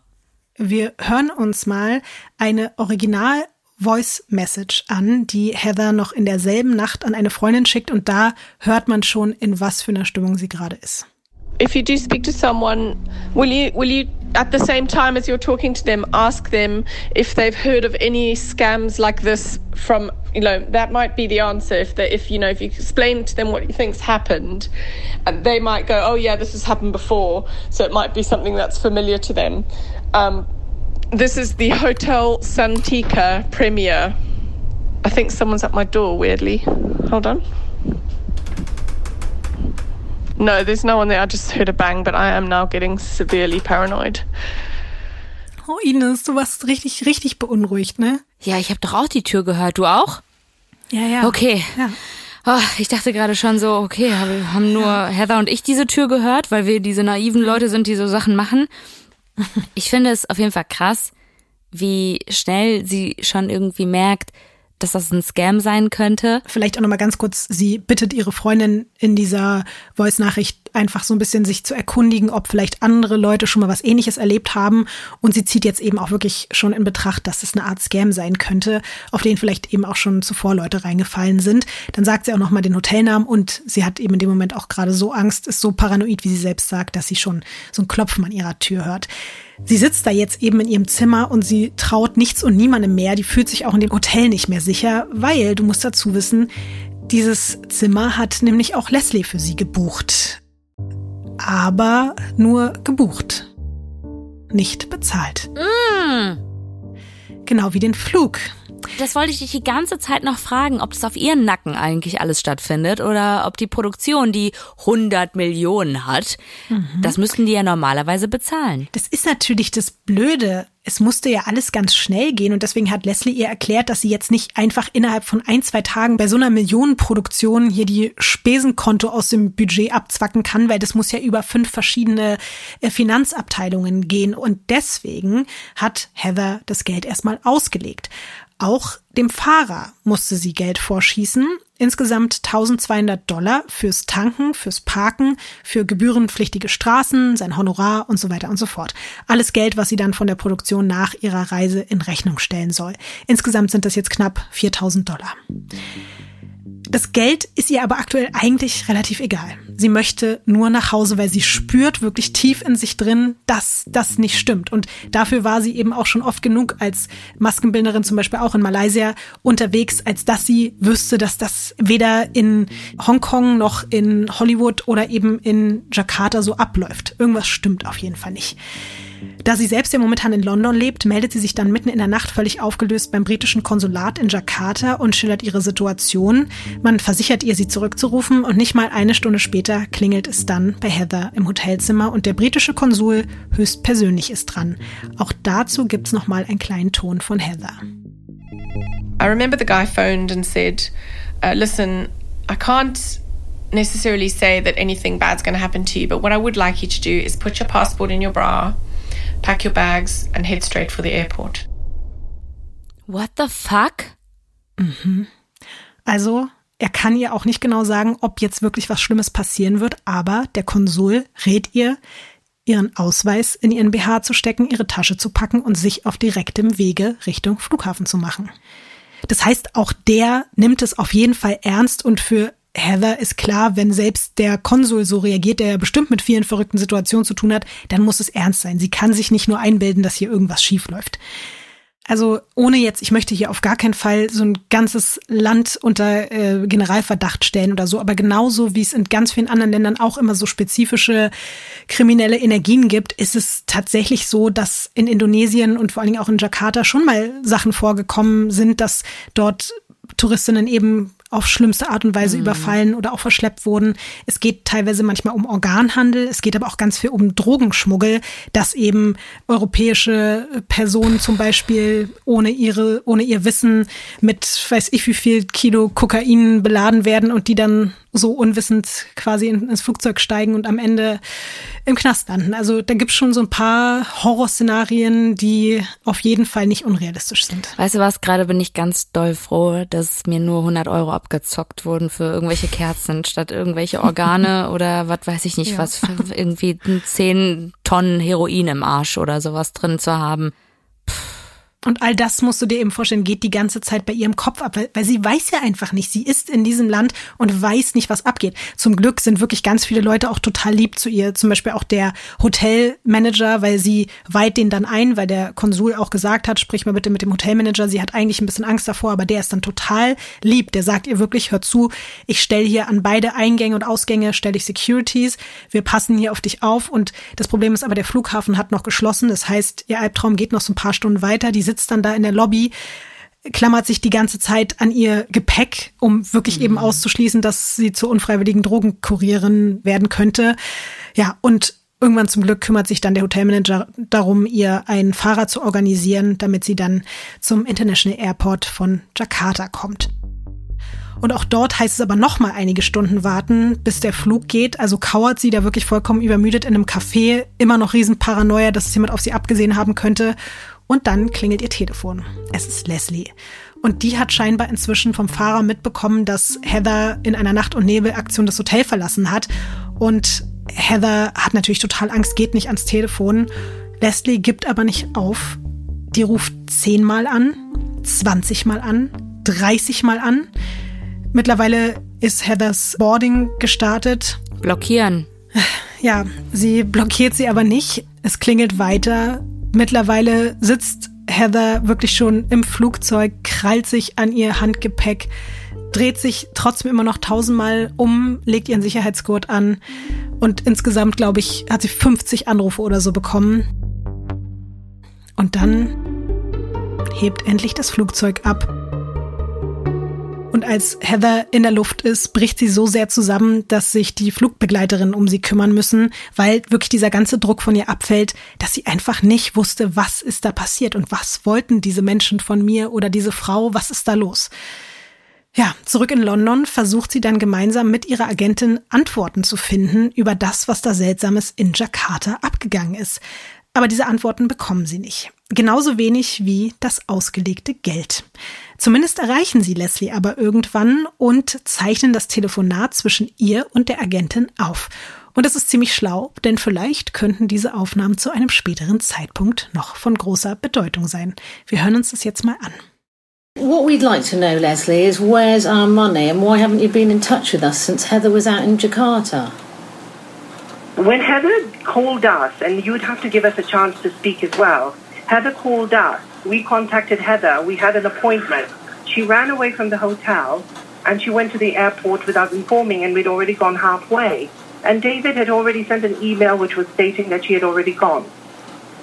Wir hören uns mal eine Original Voice Message an, die Heather noch in derselben Nacht an eine Freundin schickt und da hört man schon, in was für einer Stimmung sie gerade ist. If you do speak to someone, will you will you at the same time as you're talking to them ask them if they've heard of any scams like this from you know that might be the answer. If they if you know if you explain to them what you think's happened and they might go oh yeah this has happened before. So it might be something that's familiar to them um, this is the Hotel Santika premiere. I think someone's at my door, weirdly. Hold on. No, there's no one there. I just heard a bang, but I am now getting severely paranoid. Oh, Ines, du warst richtig, richtig beunruhigt, ne? Ja, ich habe doch auch die Tür gehört. Du auch? Ja, ja. Okay. Ja. Oh, ich dachte gerade schon so, okay, haben nur ja. Heather und ich diese Tür gehört, weil wir diese naiven Leute sind, die so Sachen machen. Ich finde es auf jeden Fall krass, wie schnell sie schon irgendwie merkt, dass das ein Scam sein könnte. Vielleicht auch nochmal ganz kurz, sie bittet ihre Freundin in dieser Voice-Nachricht einfach so ein bisschen sich zu erkundigen, ob vielleicht andere Leute schon mal was ähnliches erlebt haben. Und sie zieht jetzt eben auch wirklich schon in Betracht, dass es eine Art Scam sein könnte, auf den vielleicht eben auch schon zuvor Leute reingefallen sind. Dann sagt sie auch nochmal den Hotelnamen und sie hat eben in dem Moment auch gerade so Angst, ist so paranoid, wie sie selbst sagt, dass sie schon so ein Klopfen an ihrer Tür hört. Sie sitzt da jetzt eben in ihrem Zimmer und sie traut nichts und niemandem mehr. Die fühlt sich auch in dem Hotel nicht mehr sicher, weil, du musst dazu wissen, dieses Zimmer hat nämlich auch Leslie für sie gebucht. Aber nur gebucht. Nicht bezahlt. Mm. Genau wie den Flug. Das wollte ich dich die ganze Zeit noch fragen, ob das auf ihren Nacken eigentlich alles stattfindet oder ob die Produktion, die 100 Millionen hat, mhm. das müssten die ja normalerweise bezahlen. Das ist natürlich das Blöde. Es musste ja alles ganz schnell gehen und deswegen hat Leslie ihr erklärt, dass sie jetzt nicht einfach innerhalb von ein, zwei Tagen bei so einer Millionenproduktion hier die Spesenkonto aus dem Budget abzwacken kann, weil das muss ja über fünf verschiedene äh, Finanzabteilungen gehen und deswegen hat Heather das Geld erstmal ausgelegt. Auch dem Fahrer musste sie Geld vorschießen. Insgesamt 1200 Dollar fürs Tanken, fürs Parken, für gebührenpflichtige Straßen, sein Honorar und so weiter und so fort. Alles Geld, was sie dann von der Produktion nach ihrer Reise in Rechnung stellen soll. Insgesamt sind das jetzt knapp 4000 Dollar. Das Geld ist ihr aber aktuell eigentlich relativ egal. Sie möchte nur nach Hause, weil sie spürt wirklich tief in sich drin, dass das nicht stimmt. Und dafür war sie eben auch schon oft genug als Maskenbildnerin zum Beispiel auch in Malaysia unterwegs, als dass sie wüsste, dass das weder in Hongkong noch in Hollywood oder eben in Jakarta so abläuft. Irgendwas stimmt auf jeden Fall nicht. Da sie selbst ja momentan in London lebt, meldet sie sich dann mitten in der Nacht völlig aufgelöst beim britischen Konsulat in Jakarta und schildert ihre Situation. Man versichert ihr, sie zurückzurufen und nicht mal eine Stunde später klingelt es dann bei Heather im Hotelzimmer und der britische Konsul höchstpersönlich ist dran. Auch dazu gibt's noch mal einen kleinen Ton von Heather. I remember the guy phoned and said, uh, listen, I can't necessarily say that anything bad's going to happen to you, but what I would like you to do is put your passport in your bra pack your bags and head straight for the airport. What the fuck? Mhm. Also, er kann ihr auch nicht genau sagen, ob jetzt wirklich was Schlimmes passieren wird, aber der Konsul rät ihr, ihren Ausweis in ihren BH zu stecken, ihre Tasche zu packen und sich auf direktem Wege Richtung Flughafen zu machen. Das heißt, auch der nimmt es auf jeden Fall ernst und für Heather ist klar, wenn selbst der Konsul so reagiert, der ja bestimmt mit vielen verrückten Situationen zu tun hat, dann muss es ernst sein. Sie kann sich nicht nur einbilden, dass hier irgendwas schief läuft. Also ohne jetzt, ich möchte hier auf gar keinen Fall so ein ganzes Land unter äh, Generalverdacht stellen oder so, aber genauso wie es in ganz vielen anderen Ländern auch immer so spezifische kriminelle Energien gibt, ist es tatsächlich so, dass in Indonesien und vor allen Dingen auch in Jakarta schon mal Sachen vorgekommen sind, dass dort Touristinnen eben auf schlimmste Art und Weise mhm. überfallen oder auch verschleppt wurden. Es geht teilweise manchmal um Organhandel, es geht aber auch ganz viel um Drogenschmuggel, dass eben europäische Personen zum Beispiel ohne ihre, ohne ihr Wissen mit weiß ich wie viel Kilo Kokain beladen werden und die dann so unwissend quasi ins Flugzeug steigen und am Ende im Knast landen. Also da gibt's schon so ein paar Horrorszenarien, die auf jeden Fall nicht unrealistisch sind. Weißt du was, gerade bin ich ganz doll froh, dass mir nur 100 Euro abgezockt wurden für irgendwelche Kerzen statt irgendwelche Organe oder was weiß ich nicht, ja. was irgendwie 10 Tonnen Heroin im Arsch oder sowas drin zu haben. Und all das musst du dir eben vorstellen, geht die ganze Zeit bei ihrem Kopf ab, weil, weil sie weiß ja einfach nicht. Sie ist in diesem Land und weiß nicht, was abgeht. Zum Glück sind wirklich ganz viele Leute auch total lieb zu ihr. Zum Beispiel auch der Hotelmanager, weil sie weiht den dann ein, weil der Konsul auch gesagt hat, sprich mal bitte mit dem Hotelmanager. Sie hat eigentlich ein bisschen Angst davor, aber der ist dann total lieb. Der sagt ihr wirklich, hör zu, ich stelle hier an beide Eingänge und Ausgänge, stelle ich Securities. Wir passen hier auf dich auf. Und das Problem ist aber, der Flughafen hat noch geschlossen. Das heißt, ihr Albtraum geht noch so ein paar Stunden weiter. Die sitzt dann da in der Lobby, klammert sich die ganze Zeit an ihr Gepäck, um wirklich mhm. eben auszuschließen, dass sie zur unfreiwilligen Drogenkurierin werden könnte. Ja, und irgendwann zum Glück kümmert sich dann der Hotelmanager darum, ihr einen Fahrer zu organisieren, damit sie dann zum International Airport von Jakarta kommt. Und auch dort heißt es aber noch mal einige Stunden warten, bis der Flug geht. Also kauert sie da wirklich vollkommen übermüdet in einem Café, immer noch Riesenparanoia, dass jemand auf sie abgesehen haben könnte. Und dann klingelt ihr Telefon. Es ist Leslie. Und die hat scheinbar inzwischen vom Fahrer mitbekommen, dass Heather in einer Nacht- und Nebelaktion das Hotel verlassen hat. Und Heather hat natürlich total Angst, geht nicht ans Telefon. Leslie gibt aber nicht auf. Die ruft zehnmal an, 20 Mal an, 30 Mal an. Mittlerweile ist Heathers Boarding gestartet. Blockieren. Ja, sie blockiert sie aber nicht. Es klingelt weiter. Mittlerweile sitzt Heather wirklich schon im Flugzeug, krallt sich an ihr Handgepäck, dreht sich trotzdem immer noch tausendmal um, legt ihren Sicherheitsgurt an und insgesamt, glaube ich, hat sie 50 Anrufe oder so bekommen. Und dann hebt endlich das Flugzeug ab und als Heather in der Luft ist, bricht sie so sehr zusammen, dass sich die Flugbegleiterinnen um sie kümmern müssen, weil wirklich dieser ganze Druck von ihr abfällt, dass sie einfach nicht wusste, was ist da passiert und was wollten diese Menschen von mir oder diese Frau, was ist da los. Ja, zurück in London versucht sie dann gemeinsam mit ihrer Agentin Antworten zu finden über das, was da Seltsames in Jakarta abgegangen ist. Aber diese Antworten bekommen sie nicht. Genauso wenig wie das ausgelegte Geld. Zumindest erreichen sie Leslie aber irgendwann und zeichnen das Telefonat zwischen ihr und der Agentin auf. Und das ist ziemlich schlau, denn vielleicht könnten diese Aufnahmen zu einem späteren Zeitpunkt noch von großer Bedeutung sein. Wir hören uns das jetzt mal an. What we'd like to know, Leslie, is where's our money and why haven't you been in touch with us since Heather was out in Jakarta? When Heather called us, and you would have to give us a chance to speak as well, Heather called us. We contacted Heather. We had an appointment. She ran away from the hotel and she went to the airport without informing, and we'd already gone halfway. And David had already sent an email which was stating that she had already gone.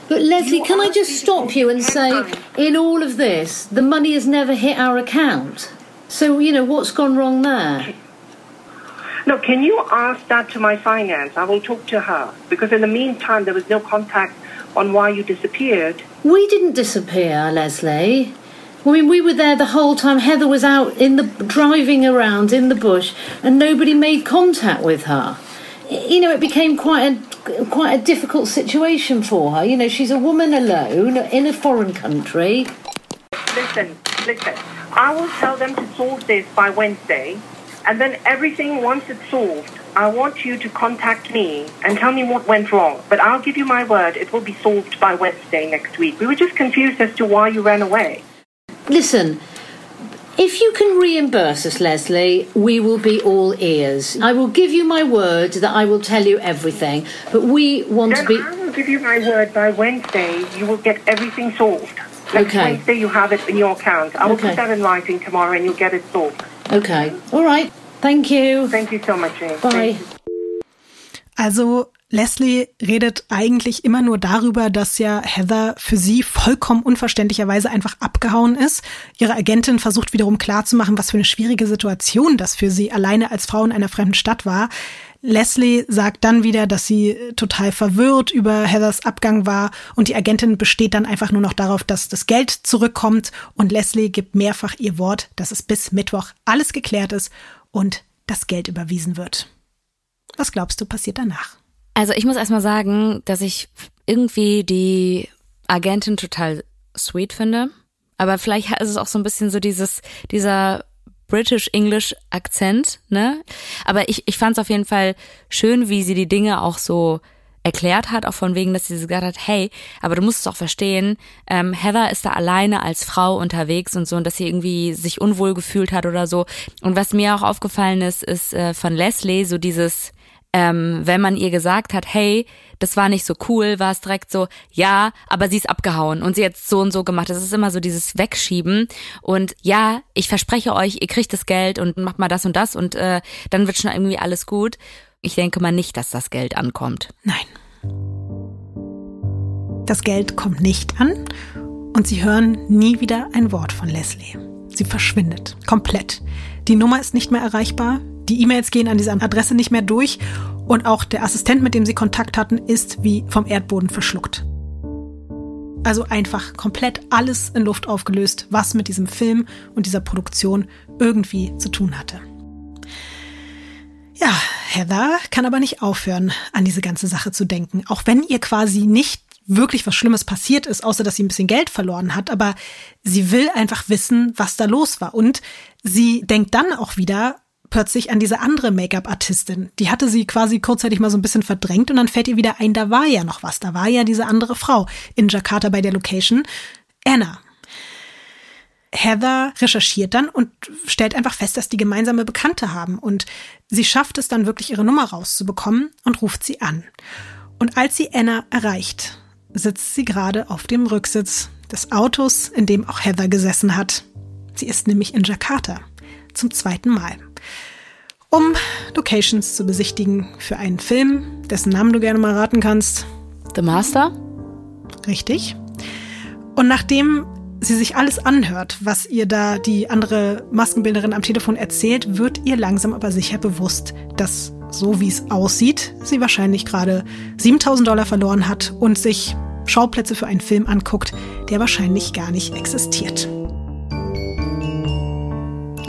But Leslie, can I just stop you and say, in all of this, the money has never hit our account. So, you know, what's gone wrong there? No, can you ask that to my finance? I will talk to her. Because in the meantime, there was no contact on why you disappeared. We didn't disappear, Leslie. I mean, we were there the whole time. Heather was out in the driving around in the bush, and nobody made contact with her. You know, it became quite a quite a difficult situation for her. You know, she's a woman alone in a foreign country. Listen, listen. I will tell them to solve this by Wednesday, and then everything once it's solved, I want you to contact me and tell me what went wrong. But I'll give you my word, it will be solved by Wednesday next week. We were just confused as to why you ran away. Listen, if you can reimburse us, Leslie, we will be all ears. I will give you my word that I will tell you everything, but we want Then to be. I will give you my word by Wednesday. You will get everything solved. Next Okay. Wednesday you have it in your account. I will Okay. put that in writing tomorrow and you'll get it solved. Okay, all right. Thank you. Thank you so much, Jane. Bye. Also Leslie redet eigentlich immer nur darüber, dass ja Heather für sie vollkommen unverständlicherweise einfach abgehauen ist. Ihre Agentin versucht wiederum klarzumachen, was für eine schwierige Situation das für sie alleine als Frau in einer fremden Stadt war. Leslie sagt dann wieder, dass sie total verwirrt über Heathers Abgang war und die Agentin besteht dann einfach nur noch darauf, dass das Geld zurückkommt und Leslie gibt mehrfach ihr Wort, dass es bis Mittwoch alles geklärt ist und das Geld überwiesen wird. Was glaubst du passiert danach? Also ich muss erstmal sagen, dass ich irgendwie die Agentin total sweet finde. Aber vielleicht ist es auch so ein bisschen so dieses, dieser British-English-Akzent, ne? Aber ich, ich fand es auf jeden Fall schön, wie sie die Dinge auch so erklärt hat, auch von wegen, dass sie gesagt hat, hey, aber du musst es auch verstehen, ähm, Heather ist da alleine als Frau unterwegs und so und dass sie irgendwie sich unwohl gefühlt hat oder so. Und was mir auch aufgefallen ist, ist äh, von Leslie so dieses, ähm, wenn man ihr gesagt hat, hey, das war nicht so cool, war es direkt so, ja, aber sie ist abgehauen und sie hat so und so gemacht. Das ist immer so dieses Wegschieben und ja, ich verspreche euch, ihr kriegt das Geld und macht mal das und das und äh, dann wird schon irgendwie alles gut. Ich denke mal nicht, dass das Geld ankommt. Nein. Das Geld kommt nicht an und sie hören nie wieder ein Wort von Leslie. Sie verschwindet komplett. Die Nummer ist nicht mehr erreichbar, die E-Mails gehen an dieser Adresse nicht mehr durch und auch der Assistent, mit dem sie Kontakt hatten, ist wie vom Erdboden verschluckt. Also einfach komplett alles in Luft aufgelöst, was mit diesem Film und dieser Produktion irgendwie zu tun hatte. Ja, Heather kann aber nicht aufhören, an diese ganze Sache zu denken. Auch wenn ihr quasi nicht wirklich was Schlimmes passiert ist, außer dass sie ein bisschen Geld verloren hat. Aber sie will einfach wissen, was da los war. Und sie denkt dann auch wieder plötzlich an diese andere Make-up-Artistin. Die hatte sie quasi kurzzeitig mal so ein bisschen verdrängt und dann fällt ihr wieder ein, da war ja noch was. Da war ja diese andere Frau in Jakarta bei der Location. Anna. Heather recherchiert dann und stellt einfach fest, dass die gemeinsame Bekannte haben. Und sie schafft es dann wirklich, ihre Nummer rauszubekommen und ruft sie an. Und als sie Anna erreicht, sitzt sie gerade auf dem Rücksitz des Autos, in dem auch Heather gesessen hat. Sie ist nämlich in Jakarta zum zweiten Mal. Um Locations zu besichtigen für einen Film, dessen Namen du gerne mal raten kannst. The Master? Richtig. Und nachdem sie sich alles anhört, was ihr da die andere Maskenbildnerin am Telefon erzählt, wird ihr langsam aber sicher bewusst, dass so wie es aussieht, sie wahrscheinlich gerade 7000 Dollar verloren hat und sich Schauplätze für einen Film anguckt, der wahrscheinlich gar nicht existiert.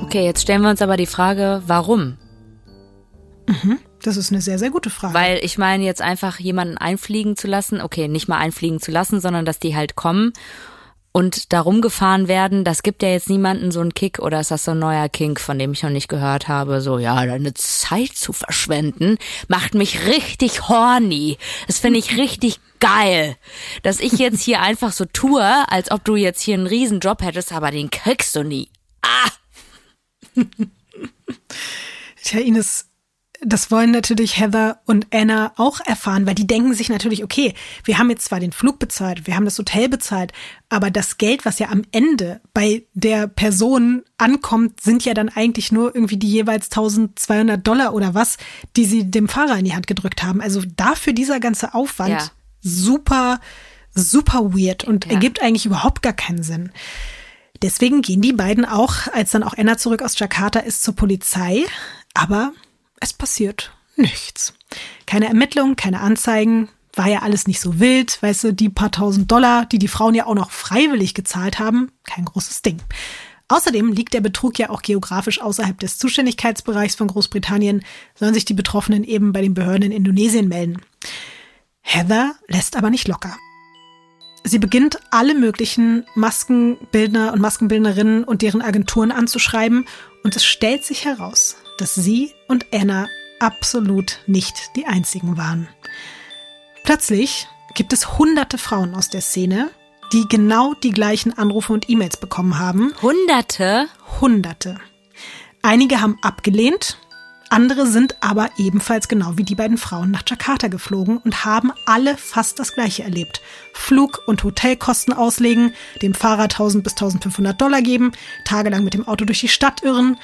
Okay, jetzt stellen wir uns aber die Frage, warum? Das ist eine sehr, sehr gute Frage. Weil ich meine, jetzt einfach jemanden einfliegen zu lassen, okay, nicht mal einfliegen zu lassen, sondern dass die halt kommen. Und darum gefahren werden, das gibt ja jetzt niemanden so einen Kick oder ist das so ein neuer Kink, von dem ich noch nicht gehört habe, so ja, deine Zeit zu verschwenden, macht mich richtig horny. Das finde ich richtig geil, dass ich jetzt hier einfach so tue, als ob du jetzt hier einen Riesenjob hättest, aber den kriegst du nie. Ah! Tja, Ines, das wollen natürlich Heather und Anna auch erfahren, weil die denken sich natürlich, okay, wir haben jetzt zwar den Flug bezahlt, wir haben das Hotel bezahlt, aber das Geld, was ja am Ende bei der Person ankommt, sind ja dann eigentlich nur irgendwie die jeweils 1200 Dollar oder was, die sie dem Fahrer in die Hand gedrückt haben. Also dafür dieser ganze Aufwand ja. super, super weird und ja. ergibt eigentlich überhaupt gar keinen Sinn. Deswegen gehen die beiden auch, als dann auch Anna zurück aus Jakarta ist, zur Polizei. Aber es passiert nichts. Keine Ermittlungen, keine Anzeigen, war ja alles nicht so wild, weißt du, die paar tausend Dollar, die die Frauen ja auch noch freiwillig gezahlt haben, kein großes Ding. Außerdem liegt der Betrug ja auch geografisch außerhalb des Zuständigkeitsbereichs von Großbritannien, sollen sich die Betroffenen eben bei den Behörden in Indonesien melden. Heather lässt aber nicht locker. Sie beginnt alle möglichen Maskenbildner und Maskenbildnerinnen und deren Agenturen anzuschreiben und es stellt sich heraus, dass sie und Anna absolut nicht die einzigen waren. Plötzlich gibt es hunderte Frauen aus der Szene, die genau die gleichen Anrufe und E-Mails bekommen haben. Hunderte? Hunderte. Einige haben abgelehnt, andere sind aber ebenfalls genau wie die beiden Frauen nach Jakarta geflogen und haben alle fast das gleiche erlebt. Flug- und Hotelkosten auslegen, dem Fahrer 1000 bis 1500 Dollar geben, tagelang mit dem Auto durch die Stadt irren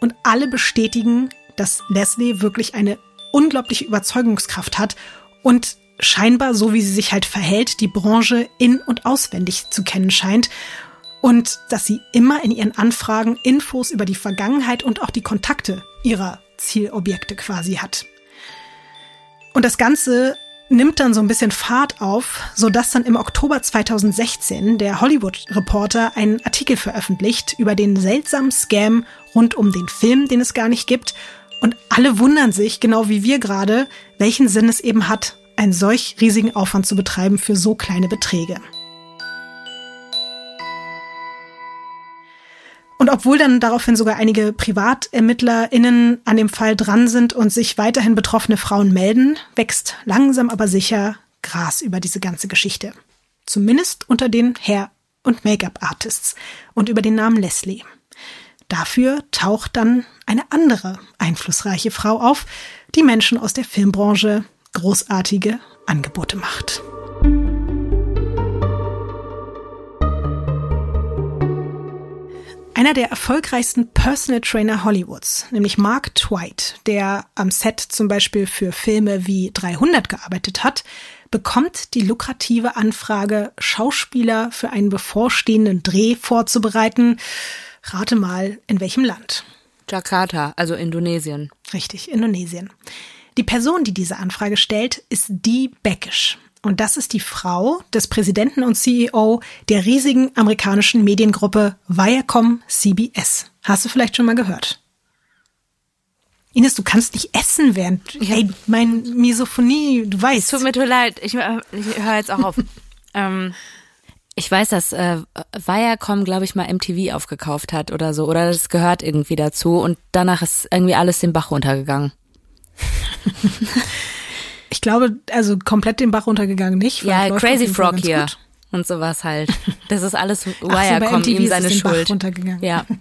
und alle bestätigen, dass Leslie wirklich eine unglaubliche Überzeugungskraft hat und scheinbar, so wie sie sich halt verhält, die Branche in- und auswendig zu kennen scheint und dass sie immer in ihren Anfragen Infos über die Vergangenheit und auch die Kontakte ihrer Zielobjekte quasi hat. Und das Ganze nimmt dann so ein bisschen Fahrt auf, so dass dann im Oktober 2016 der Hollywood Reporter einen Artikel veröffentlicht über den seltsamen Scam rund um den Film, den es gar nicht gibt. Und alle wundern sich, genau wie wir gerade, welchen Sinn es eben hat, einen solch riesigen Aufwand zu betreiben für so kleine Beträge. Und obwohl dann daraufhin sogar einige PrivatermittlerInnen an dem Fall dran sind und sich weiterhin betroffene Frauen melden, wächst langsam aber sicher Gras über diese ganze Geschichte. Zumindest unter den Hair- und Make-up-Artists und über den Namen Leslie. Dafür taucht dann eine andere einflussreiche Frau auf, die Menschen aus der Filmbranche großartige Angebote macht. Einer der erfolgreichsten Personal Trainer Hollywoods, nämlich Mark Twight, der am Set zum Beispiel für Filme wie 300 gearbeitet hat, bekommt die lukrative Anfrage, Schauspieler für einen bevorstehenden Dreh vorzubereiten. Rate mal, in welchem Land? Jakarta, also Indonesien. Richtig, Indonesien. Die Person, die diese Anfrage stellt, ist Dee Beckish. Und das ist die Frau des Präsidenten und CEO der riesigen amerikanischen Mediengruppe Viacom CBS. Hast du vielleicht schon mal gehört? Ines, du kannst nicht essen während. Ja. Ey, mein Misophonie, du weißt. Tut mir leid, ich, ich höre jetzt auch auf. ähm, ich weiß, dass äh, Viacom, glaube ich, mal MTV aufgekauft hat oder so. Oder das gehört irgendwie dazu. Und danach ist irgendwie alles den Bach runtergegangen. Ich glaube, also komplett den Bach runtergegangen nicht. Ja, Crazy Frog hier. Gut. Und sowas halt. Das ist alles Wirecom so, ihm seine Schuld. Bach runtergegangen. Ja.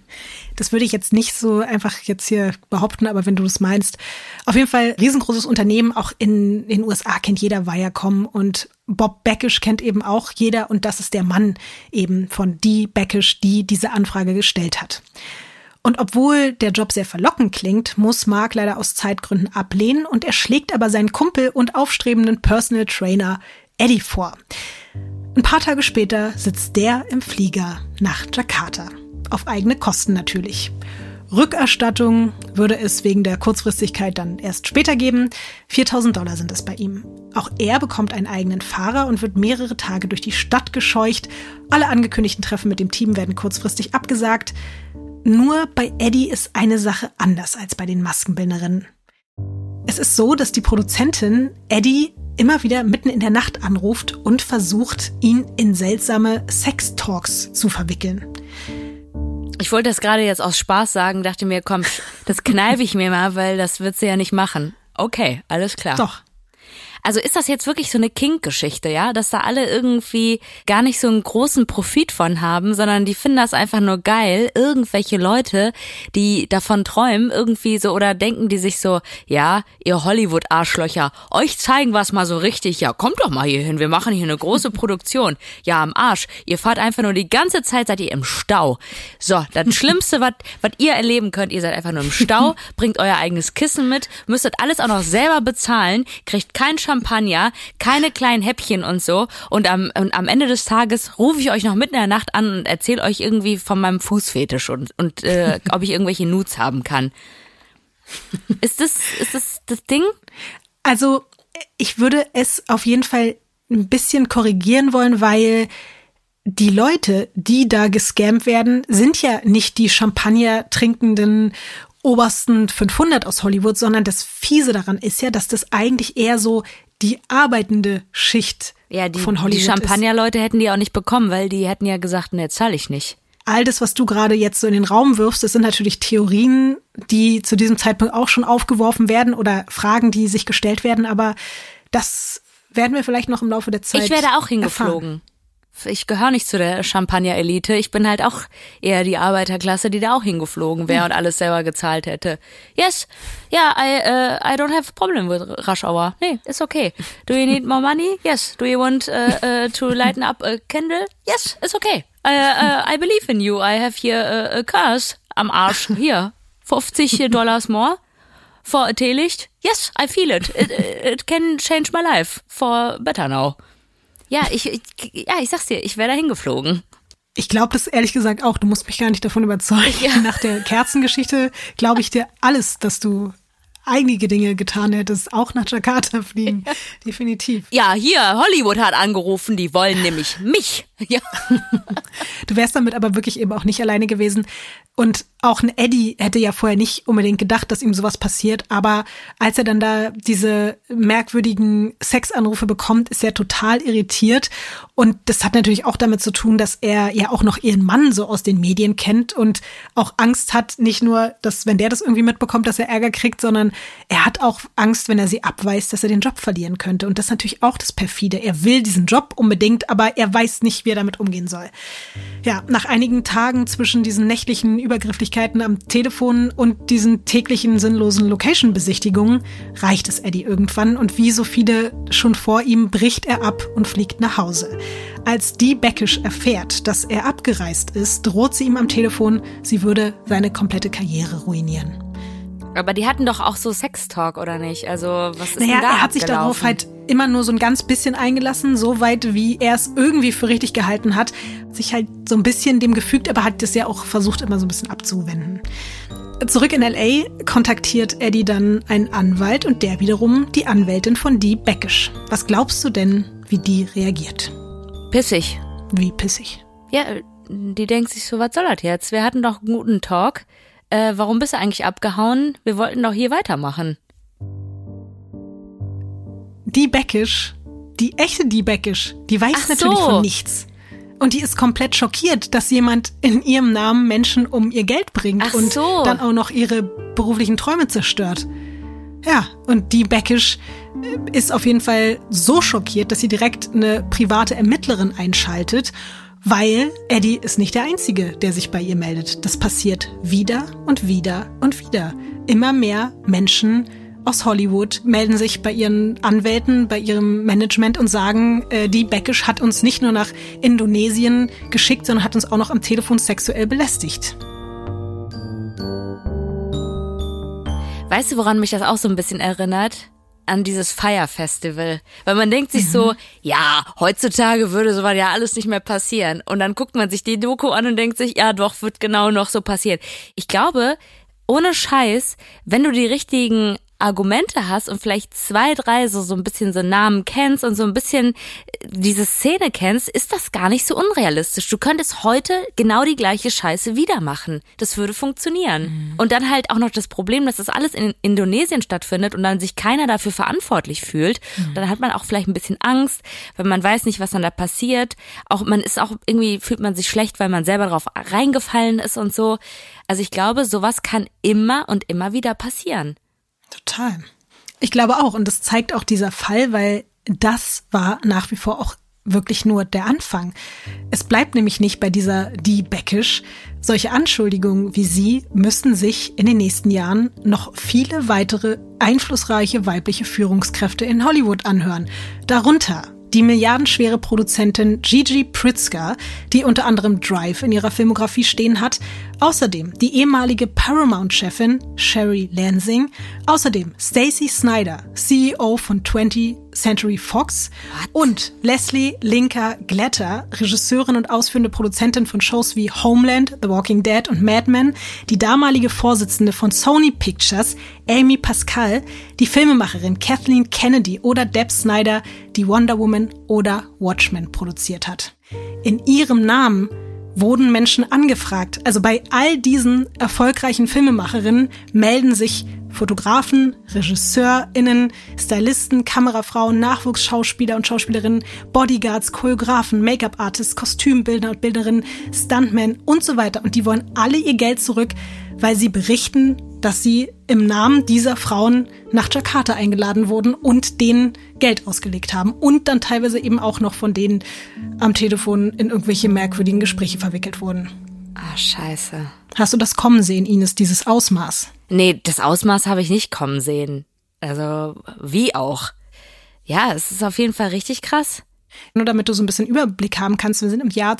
Das würde ich jetzt nicht so einfach jetzt hier behaupten, aber wenn du das meinst. Auf jeden Fall riesengroßes Unternehmen. Auch in den USA kennt jeder Viacom und Bob Beckish kennt eben auch jeder und das ist der Mann eben von die Beckish, die diese Anfrage gestellt hat. Und obwohl der Job sehr verlockend klingt, muss Mark leider aus Zeitgründen ablehnen und er schlägt aber seinen Kumpel und aufstrebenden Personal Trainer Eddie vor. Ein paar Tage später sitzt der im Flieger nach Jakarta. Auf eigene Kosten natürlich. Rückerstattung würde es wegen der Kurzfristigkeit dann erst später geben. 4000 Dollar sind es bei ihm. Auch er bekommt einen eigenen Fahrer und wird mehrere Tage durch die Stadt gescheucht. Alle angekündigten Treffen mit dem Team werden kurzfristig abgesagt. Nur bei Eddie ist eine Sache anders als bei den Maskenbildnerinnen. Es ist so, dass die Produzentin Eddie immer wieder mitten in der Nacht anruft und versucht, ihn in seltsame Sex-Talks zu verwickeln. Ich wollte das gerade jetzt aus Spaß sagen, dachte mir, komm, das kneife ich mir mal, weil das wird sie ja nicht machen. Okay, alles klar. Doch. Also ist das jetzt wirklich so eine Kink-Geschichte, ja? Dass da alle irgendwie gar nicht so einen großen Profit von haben, sondern die finden das einfach nur geil. Irgendwelche Leute, die davon träumen, irgendwie so oder denken die sich so, ja, ihr Hollywood-Arschlöcher, euch zeigen was mal so richtig. Ja, kommt doch mal hier hin, wir machen hier eine große Produktion. Ja, am Arsch. Ihr fahrt einfach nur die ganze Zeit, seid ihr im Stau. So, das Schlimmste, was was ihr erleben könnt, ihr seid einfach nur im Stau, bringt euer eigenes Kissen mit, müsstet alles auch noch selber bezahlen, kriegt keinen Champagner, keine kleinen Häppchen und so. Und am, und am Ende des Tages rufe ich euch noch mitten in der Nacht an und erzähle euch irgendwie von meinem Fußfetisch und, und äh, ob ich irgendwelche Nudes haben kann. Ist das, ist das das Ding? Also ich würde es auf jeden Fall ein bisschen korrigieren wollen, weil die Leute, die da gescammt werden, sind ja nicht die Champagner trinkenden obersten 500 aus Hollywood, sondern das Fiese daran ist ja, dass das eigentlich eher so die arbeitende Schicht Ja, die, von die Hollywood ist. Champagner-Leute hätten die auch nicht bekommen, weil die hätten ja gesagt, ne, zahle ich nicht. all das, was du gerade jetzt so in den Raum wirfst, das sind natürlich Theorien, die zu diesem Zeitpunkt auch schon aufgeworfen werden oder Fragen, die sich gestellt werden, aber das werden wir vielleicht noch im Laufe der Zeit. Ich werde auch erfahren. Ich gehöre nicht zu der Champagner-Elite. Ich bin halt auch eher die Arbeiterklasse, die da auch hingeflogen wäre und alles selber gezahlt hätte. Yes, yeah, I, uh, I don't have a problem with rush hour. Nee, it's okay. Do you need more money? Yes. Do you want uh, uh, to lighten up a candle? Yes, it's okay. Uh, I believe in you. I have here a cars am Arsch. Hier, 50 Dollars more for a Teelicht. Yes, I feel it. It, it can change my life for better now. Ja, ich, ich ja, ich sag's dir, ich wäre da hingeflogen. Ich glaube das ehrlich gesagt auch. Du musst mich gar nicht davon überzeugen. Nach der Kerzengeschichte glaube ich dir alles, dass du einige Dinge getan hättest, auch nach Jakarta fliegen. Definitiv. Ja, hier, Hollywood hat angerufen, die wollen nämlich mich. Ja. Du wärst damit aber wirklich eben auch nicht alleine gewesen. Und auch ein Eddie hätte ja vorher nicht unbedingt gedacht, dass ihm sowas passiert. Aber als er dann da diese merkwürdigen Sexanrufe bekommt, ist er total irritiert. Und das hat natürlich auch damit zu tun, dass er ja auch noch ihren Mann so aus den Medien kennt und auch Angst hat, nicht nur, dass wenn der das irgendwie mitbekommt, dass er Ärger kriegt, sondern er hat auch Angst, wenn er sie abweist, dass er den Job verlieren könnte. Und das ist natürlich auch das Perfide. Er will diesen Job unbedingt, aber er weiß nicht, wie er damit umgehen soll. Ja, nach einigen Tagen zwischen diesen nächtlichen Übergrifflichkeiten am Telefon und diesen täglichen sinnlosen Location-Besichtigungen reicht es Eddie irgendwann und wie so viele schon vor ihm bricht er ab und fliegt nach Hause. Als die Beckish erfährt, dass er abgereist ist, droht sie ihm am Telefon, sie würde seine komplette Karriere ruinieren. Aber die hatten doch auch so Sextalk, oder nicht? Also, was ist Naja, denn da er hat sich abgelaufen? darauf halt immer nur so ein ganz bisschen eingelassen, so weit wie er es irgendwie für richtig gehalten hat. Sich halt so ein bisschen dem gefügt, aber hat das ja auch versucht, immer so ein bisschen abzuwenden. Zurück in LA kontaktiert Eddie dann einen Anwalt und der wiederum die Anwältin von Dee Beckish. Was glaubst du denn, wie die reagiert? Pissig. Wie pissig. Ja, die denkt sich so, was soll das jetzt? Wir hatten doch einen guten Talk. Äh, warum bist du eigentlich abgehauen? Wir wollten doch hier weitermachen. Die Beckish, die echte Die Beckish, die weiß Ach natürlich so. von nichts. Und die ist komplett schockiert, dass jemand in ihrem Namen Menschen um ihr Geld bringt Ach und so. dann auch noch ihre beruflichen Träume zerstört. Ja, und die Beckish äh, ist auf jeden Fall so schockiert, dass sie direkt eine private Ermittlerin einschaltet, weil Eddie ist nicht der Einzige, der sich bei ihr meldet. Das passiert wieder und wieder und wieder. Immer mehr Menschen aus Hollywood melden sich bei ihren Anwälten, bei ihrem Management und sagen, äh, die Beckish hat uns nicht nur nach Indonesien geschickt, sondern hat uns auch noch am Telefon sexuell belästigt. Weißt du, woran mich das auch so ein bisschen erinnert? An dieses Fire Festival. Weil man denkt sich so, ja, heutzutage würde sowas ja alles nicht mehr passieren. Und dann guckt man sich die Doku an und denkt sich, ja, doch, wird genau noch so passieren. Ich glaube, ohne Scheiß, wenn du die richtigen Argumente hast und vielleicht zwei, drei so, so ein bisschen so Namen kennst und so ein bisschen äh, diese Szene kennst, ist das gar nicht so unrealistisch. Du könntest heute genau die gleiche Scheiße wieder machen. Das würde funktionieren. Mhm. Und dann halt auch noch das Problem, dass das alles in Indonesien stattfindet und dann sich keiner dafür verantwortlich fühlt. Mhm. Dann hat man auch vielleicht ein bisschen Angst, weil man weiß nicht, was dann da passiert. Auch man ist auch irgendwie fühlt man sich schlecht, weil man selber drauf reingefallen ist und so. Also ich glaube, sowas kann immer und immer wieder passieren. Total. Ich glaube auch. Und das zeigt auch dieser Fall, weil das war nach wie vor auch wirklich nur der Anfang. Es bleibt nämlich nicht bei dieser die Beckisch. Solche Anschuldigungen wie sie müssten sich in den nächsten Jahren noch viele weitere einflussreiche weibliche Führungskräfte in Hollywood anhören. Darunter die milliardenschwere Produzentin Gigi Pritzker, die unter anderem Drive in ihrer Filmografie stehen hat, außerdem die ehemalige Paramount-Chefin Sherry Lansing, außerdem Stacey Snyder, CEO von 20th Century Fox What? und Leslie Linker Glatter, Regisseurin und ausführende Produzentin von Shows wie Homeland, The Walking Dead und Mad Men, die damalige Vorsitzende von Sony Pictures, Amy Pascal, die Filmemacherin Kathleen Kennedy oder Deb Snyder, die Wonder Woman oder Watchmen produziert hat. In ihrem Namen wurden Menschen angefragt. Also bei all diesen erfolgreichen Filmemacherinnen melden sich Fotografen, RegisseurInnen, Stylisten, Kamerafrauen, Nachwuchsschauspieler und Schauspielerinnen, Bodyguards, Choreografen, Make-up-Artists, Kostümbildner und Bilderinnen, Stuntmen und so weiter. Und die wollen alle ihr Geld zurück, weil sie berichten, dass sie im Namen dieser Frauen nach Jakarta eingeladen wurden und denen Geld ausgelegt haben und dann teilweise eben auch noch von denen am Telefon in irgendwelche merkwürdigen Gespräche verwickelt wurden. Ah, scheiße. Hast du das kommen sehen, Ines, dieses Ausmaß? Nee, das Ausmaß habe ich nicht kommen sehen. Also, wie auch. Ja, es ist auf jeden Fall richtig krass. Nur damit du so ein bisschen Überblick haben kannst, wir sind im Jahr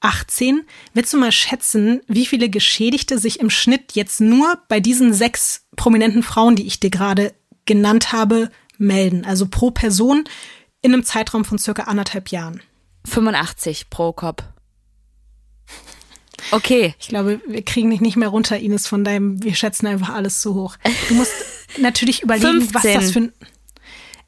2018. Willst du mal schätzen, wie viele Geschädigte sich im Schnitt jetzt nur bei diesen sechs prominenten Frauen, die ich dir gerade genannt habe, melden? Also pro Person in einem Zeitraum von circa anderthalb Jahren. 85 pro Kopf. Okay. Ich glaube, wir kriegen dich nicht mehr runter, Ines, von deinem, wir schätzen einfach alles zu hoch. Du musst natürlich überlegen, 15. was das für ein.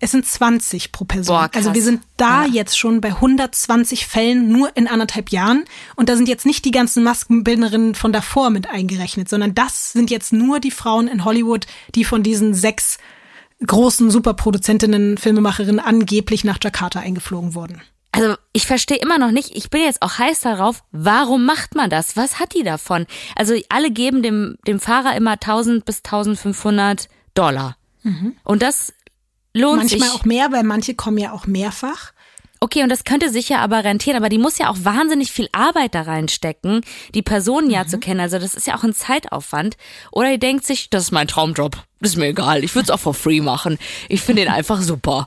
Es sind 20 pro Person. Boah, also wir sind da ja. jetzt schon bei 120 Fällen nur in anderthalb Jahren. Und da sind jetzt nicht die ganzen Maskenbildnerinnen von davor mit eingerechnet, sondern das sind jetzt nur die Frauen in Hollywood, die von diesen sechs großen Superproduzentinnen, Filmemacherinnen angeblich nach Jakarta eingeflogen wurden also ich verstehe immer noch nicht, ich bin jetzt auch heiß darauf, warum macht man das? Was hat die davon? Also alle geben dem, dem Fahrer immer 1000 bis 1500 Dollar. Mhm. Und das lohnt Manchmal sich. Manchmal auch mehr, weil manche kommen ja auch mehrfach. Okay, und das könnte sich ja aber rentieren, aber die muss ja auch wahnsinnig viel Arbeit da reinstecken, die Personen ja mhm. zu kennen. Also das ist ja auch ein Zeitaufwand. Oder die denkt sich, das ist mein Traumjob. Das ist mir egal. Ich würde es auch for free machen. Ich finde ihn einfach super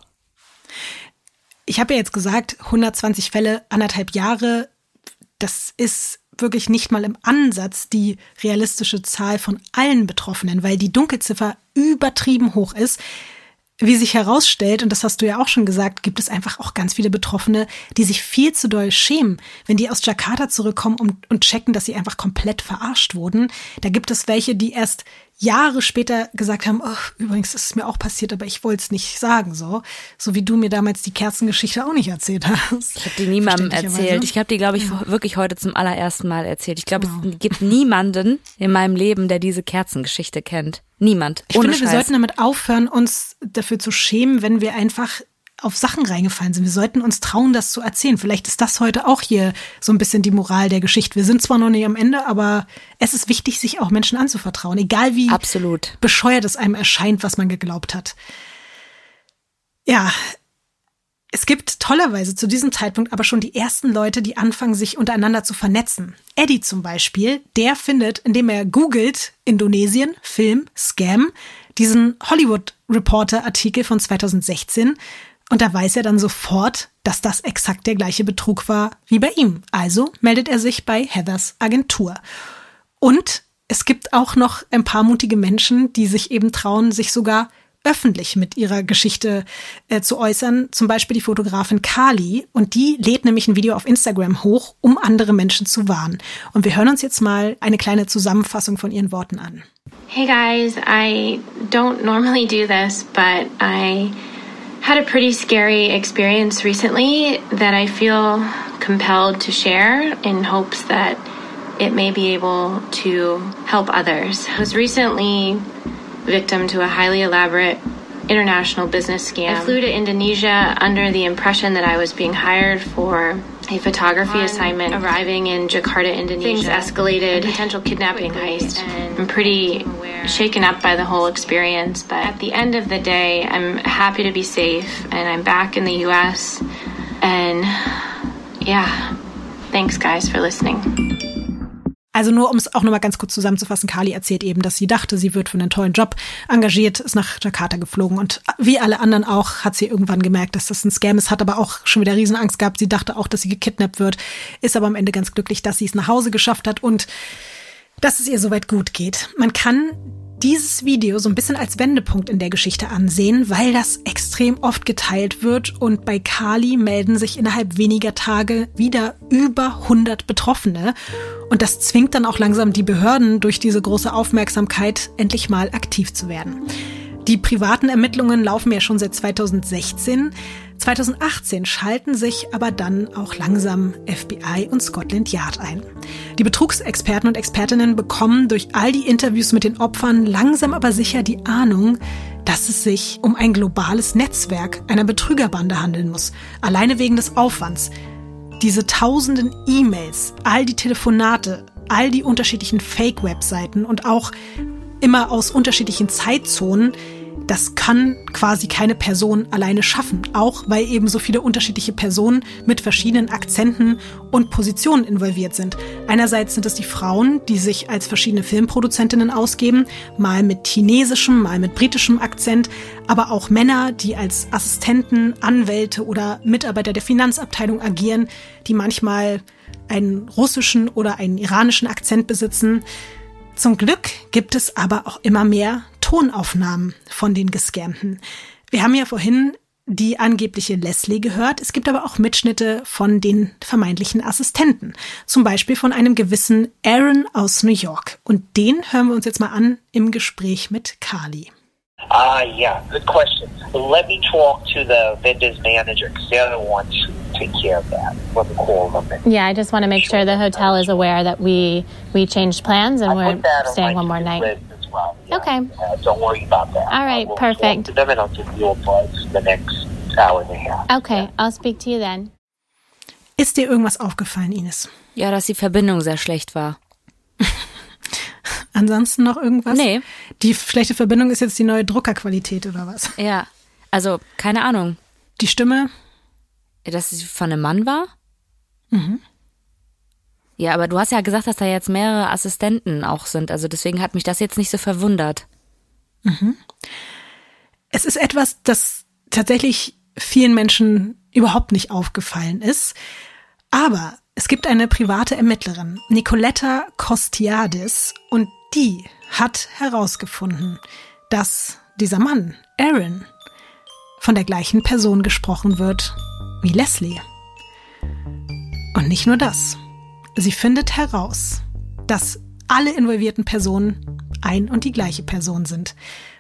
ich habe ja jetzt gesagt, 120 Fälle, anderthalb Jahre, das ist wirklich nicht mal im Ansatz die realistische Zahl von allen Betroffenen, weil die Dunkelziffer übertrieben hoch ist. Wie sich herausstellt, und das hast du ja auch schon gesagt, gibt es einfach auch ganz viele Betroffene, die sich viel zu doll schämen, wenn die aus Jakarta zurückkommen und, und checken, dass sie einfach komplett verarscht wurden. Da gibt es welche, die erst Jahre später gesagt haben, oh, übrigens ist es mir auch passiert, aber ich wollte es nicht sagen, so. So wie du mir damals die Kerzengeschichte auch nicht erzählt hast. Ich habe die niemandem erzählt. Ich habe die, glaube ich, ja. wirklich heute zum allerersten Mal erzählt. Ich glaube, wow. es gibt niemanden in meinem Leben, der diese Kerzengeschichte kennt. Niemand. Ich finde, Scheiß. wir sollten damit aufhören, uns dafür zu schämen, wenn wir einfach auf Sachen reingefallen sind. Wir sollten uns trauen, das zu erzählen. Vielleicht ist das heute auch hier so ein bisschen die Moral der Geschichte. Wir sind zwar noch nicht am Ende, aber es ist wichtig, sich auch Menschen anzuvertrauen, egal wie Absolut. bescheuert es einem erscheint, was man geglaubt hat. Ja, es gibt tollerweise zu diesem Zeitpunkt aber schon die ersten Leute, die anfangen, sich untereinander zu vernetzen. Eddie zum Beispiel, der findet, indem er googelt, Indonesien, Film, Scam, diesen Hollywood Reporter Artikel von 2016 und da weiß er dann sofort, dass das exakt der gleiche Betrug war wie bei ihm. Also meldet er sich bei Heathers Agentur. Und es gibt auch noch ein paar mutige Menschen, die sich eben trauen, sich sogar öffentlich mit ihrer Geschichte äh, zu äußern. Zum Beispiel die Fotografin Kali. Und die lädt nämlich ein Video auf Instagram hoch, um andere Menschen zu warnen. Und wir hören uns jetzt mal eine kleine Zusammenfassung von ihren Worten an. Hey guys, I don't normally do this, but I had a pretty scary experience recently that I feel compelled to share in hopes that it may be able to help others. I was recently victim to a highly elaborate international business scam. I flew to Indonesia under the impression that I was being hired for a photography On assignment. Arriving in Jakarta, Indonesia, things escalated. Potential kidnapping heist. I'm pretty shaken up by the whole experience, but at the end of the day, I'm happy to be safe and I'm back in the U.S. And yeah, thanks guys for listening. Also nur, um es auch nochmal ganz kurz zusammenzufassen, Kali erzählt eben, dass sie dachte, sie wird für einen tollen Job engagiert, ist nach Jakarta geflogen und wie alle anderen auch, hat sie irgendwann gemerkt, dass das ein Scam ist, hat aber auch schon wieder Riesenangst gehabt. Sie dachte auch, dass sie gekidnappt wird, ist aber am Ende ganz glücklich, dass sie es nach Hause geschafft hat und dass es ihr soweit gut geht. Man kann dieses Video so ein bisschen als Wendepunkt in der Geschichte ansehen, weil das extrem oft geteilt wird und bei Kali melden sich innerhalb weniger Tage wieder über 100 Betroffene und das zwingt dann auch langsam die Behörden durch diese große Aufmerksamkeit endlich mal aktiv zu werden. Die privaten Ermittlungen laufen ja schon seit 2016. 2018 schalten sich aber dann auch langsam FBI und Scotland Yard ein. Die Betrugsexperten und Expertinnen bekommen durch all die Interviews mit den Opfern langsam aber sicher die Ahnung, dass es sich um ein globales Netzwerk einer Betrügerbande handeln muss, alleine wegen des Aufwands. Diese tausenden E-Mails, all die Telefonate, all die unterschiedlichen Fake-Webseiten und auch immer aus unterschiedlichen Zeitzonen, das kann quasi keine Person alleine schaffen, auch weil eben so viele unterschiedliche Personen mit verschiedenen Akzenten und Positionen involviert sind. Einerseits sind es die Frauen, die sich als verschiedene Filmproduzentinnen ausgeben, mal mit chinesischem, mal mit britischem Akzent, aber auch Männer, die als Assistenten, Anwälte oder Mitarbeiter der Finanzabteilung agieren, die manchmal einen russischen oder einen iranischen Akzent besitzen. Zum Glück gibt es aber auch immer mehr Tonaufnahmen von den Gescamten. Wir haben ja vorhin die angebliche Leslie gehört. Es gibt aber auch Mitschnitte von den vermeintlichen Assistenten. Zum Beispiel von einem gewissen Aaron aus New York. Und den hören wir uns jetzt mal an im Gespräch mit Carly. Ah, uh, yeah, good question. Let me talk to the vendor's manager because they're the ones who take care of that. Let me call them. Yeah, I just want to make sure the hotel is aware that we we changed plans and I we're staying one more night. Well. Yeah, okay. Uh, don't worry about that. All right, we'll perfect. To them and I'll give you a buzz the next hour and a half. Okay, I'll speak to you then. Ist dir irgendwas aufgefallen, Ines? Ja, dass die Verbindung sehr schlecht war. Ansonsten noch irgendwas? Nee. Die schlechte Verbindung ist jetzt die neue Druckerqualität oder was? Ja, also keine Ahnung. Die Stimme? Dass sie von einem Mann war? Mhm. Ja, aber du hast ja gesagt, dass da jetzt mehrere Assistenten auch sind. Also deswegen hat mich das jetzt nicht so verwundert. Mhm. Es ist etwas, das tatsächlich vielen Menschen überhaupt nicht aufgefallen ist. Aber es gibt eine private Ermittlerin, Nicoletta Costiadis, und die hat herausgefunden, dass dieser Mann, Aaron, von der gleichen Person gesprochen wird wie Leslie. Und nicht nur das. Sie findet heraus, dass alle involvierten Personen ein und die gleiche Person sind.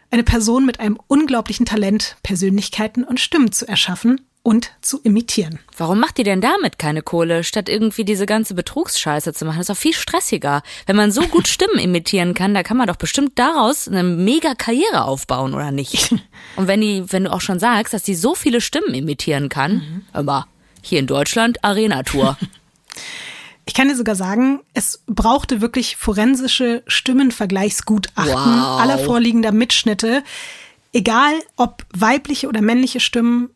Eine Person mit einem unglaublichen Talent, Persönlichkeiten und Stimmen zu erschaffen und zu imitieren. Warum macht ihr denn damit keine Kohle, statt irgendwie diese ganze Betrugsscheiße zu machen? Das ist doch viel stressiger. Wenn man so gut Stimmen imitieren kann, da kann man doch bestimmt daraus eine mega Karriere aufbauen, oder nicht? Und wenn die, wenn du auch schon sagst, dass die so viele Stimmen imitieren kann, mhm. aber hier in Deutschland Arena-Tour. Ich kann dir sogar sagen, es brauchte wirklich forensische Stimmenvergleichsgutachten wow. aller vorliegender Mitschnitte. Egal ob weibliche oder männliche Stimmen,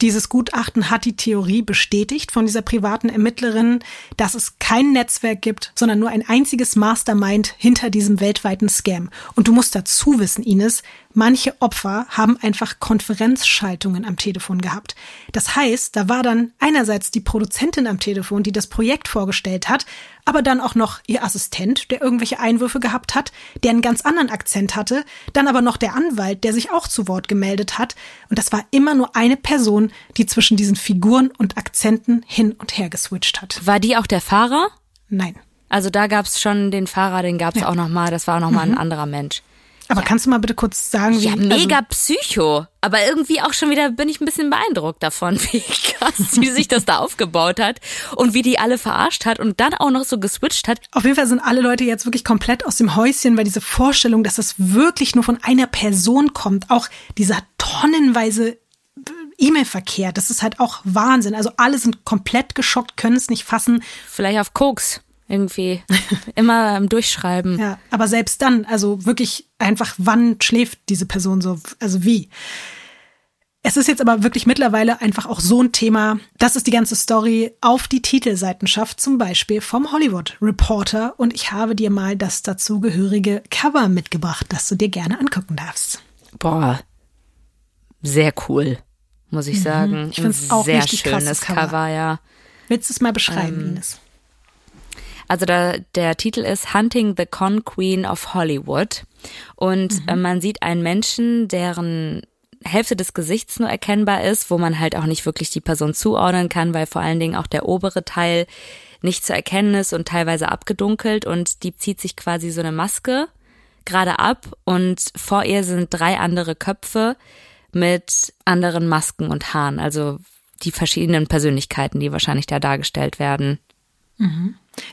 dieses Gutachten hat die Theorie bestätigt von dieser privaten Ermittlerin, dass es kein Netzwerk gibt, sondern nur ein einziges Mastermind hinter diesem weltweiten Scam. Und du musst dazu wissen, Ines, Manche Opfer haben einfach Konferenzschaltungen am Telefon gehabt. Das heißt, da war dann einerseits die Produzentin am Telefon, die das Projekt vorgestellt hat, aber dann auch noch ihr Assistent, der irgendwelche Einwürfe gehabt hat, der einen ganz anderen Akzent hatte, dann aber noch der Anwalt, der sich auch zu Wort gemeldet hat. Und das war immer nur eine Person, die zwischen diesen Figuren und Akzenten hin und her geswitcht hat. War die auch der Fahrer? Nein. Also da gab's schon den Fahrer, den gab's ja. auch noch mal. Das war auch noch mal mhm. ein anderer Mensch. Aber kannst du mal bitte kurz sagen, wie Ja, mega also, Psycho. Aber irgendwie auch schon wieder bin ich ein bisschen beeindruckt davon, wie krass sie sich das da aufgebaut hat und wie die alle verarscht hat und dann auch noch so geswitcht hat. Auf jeden Fall sind alle Leute jetzt wirklich komplett aus dem Häuschen, weil diese Vorstellung, dass das wirklich nur von einer Person kommt, auch dieser tonnenweise E-Mail-Verkehr, das ist halt auch Wahnsinn. Also alle sind komplett geschockt, können es nicht fassen. Vielleicht auf Koks. Irgendwie. Immer im Durchschreiben. Ja, aber selbst dann, also wirklich einfach, wann schläft diese Person so? Also wie? Es ist jetzt aber wirklich mittlerweile einfach auch so ein Thema, dass es die ganze Story auf die Titelseiten schafft, zum Beispiel vom Hollywood Reporter. Und ich habe dir mal das dazugehörige Cover mitgebracht, das du dir gerne angucken darfst. Boah. Sehr cool, muss ich sagen. Ich find's auch Sehr richtig krasses schönes Cover. Cover, ja. Willst du es mal beschreiben, Ines? Also da, der Titel ist Hunting the Con Queen of Hollywood. Und äh, man sieht einen Menschen, deren Hälfte des Gesichts nur erkennbar ist, wo man halt auch nicht wirklich die Person zuordnen kann, weil vor allen Dingen auch der obere Teil nicht zu erkennen ist und teilweise abgedunkelt und die zieht sich quasi so eine Maske gerade ab und vor ihr sind drei andere Köpfe mit anderen Masken und Haaren, also die verschiedenen Persönlichkeiten, die wahrscheinlich da dargestellt werden.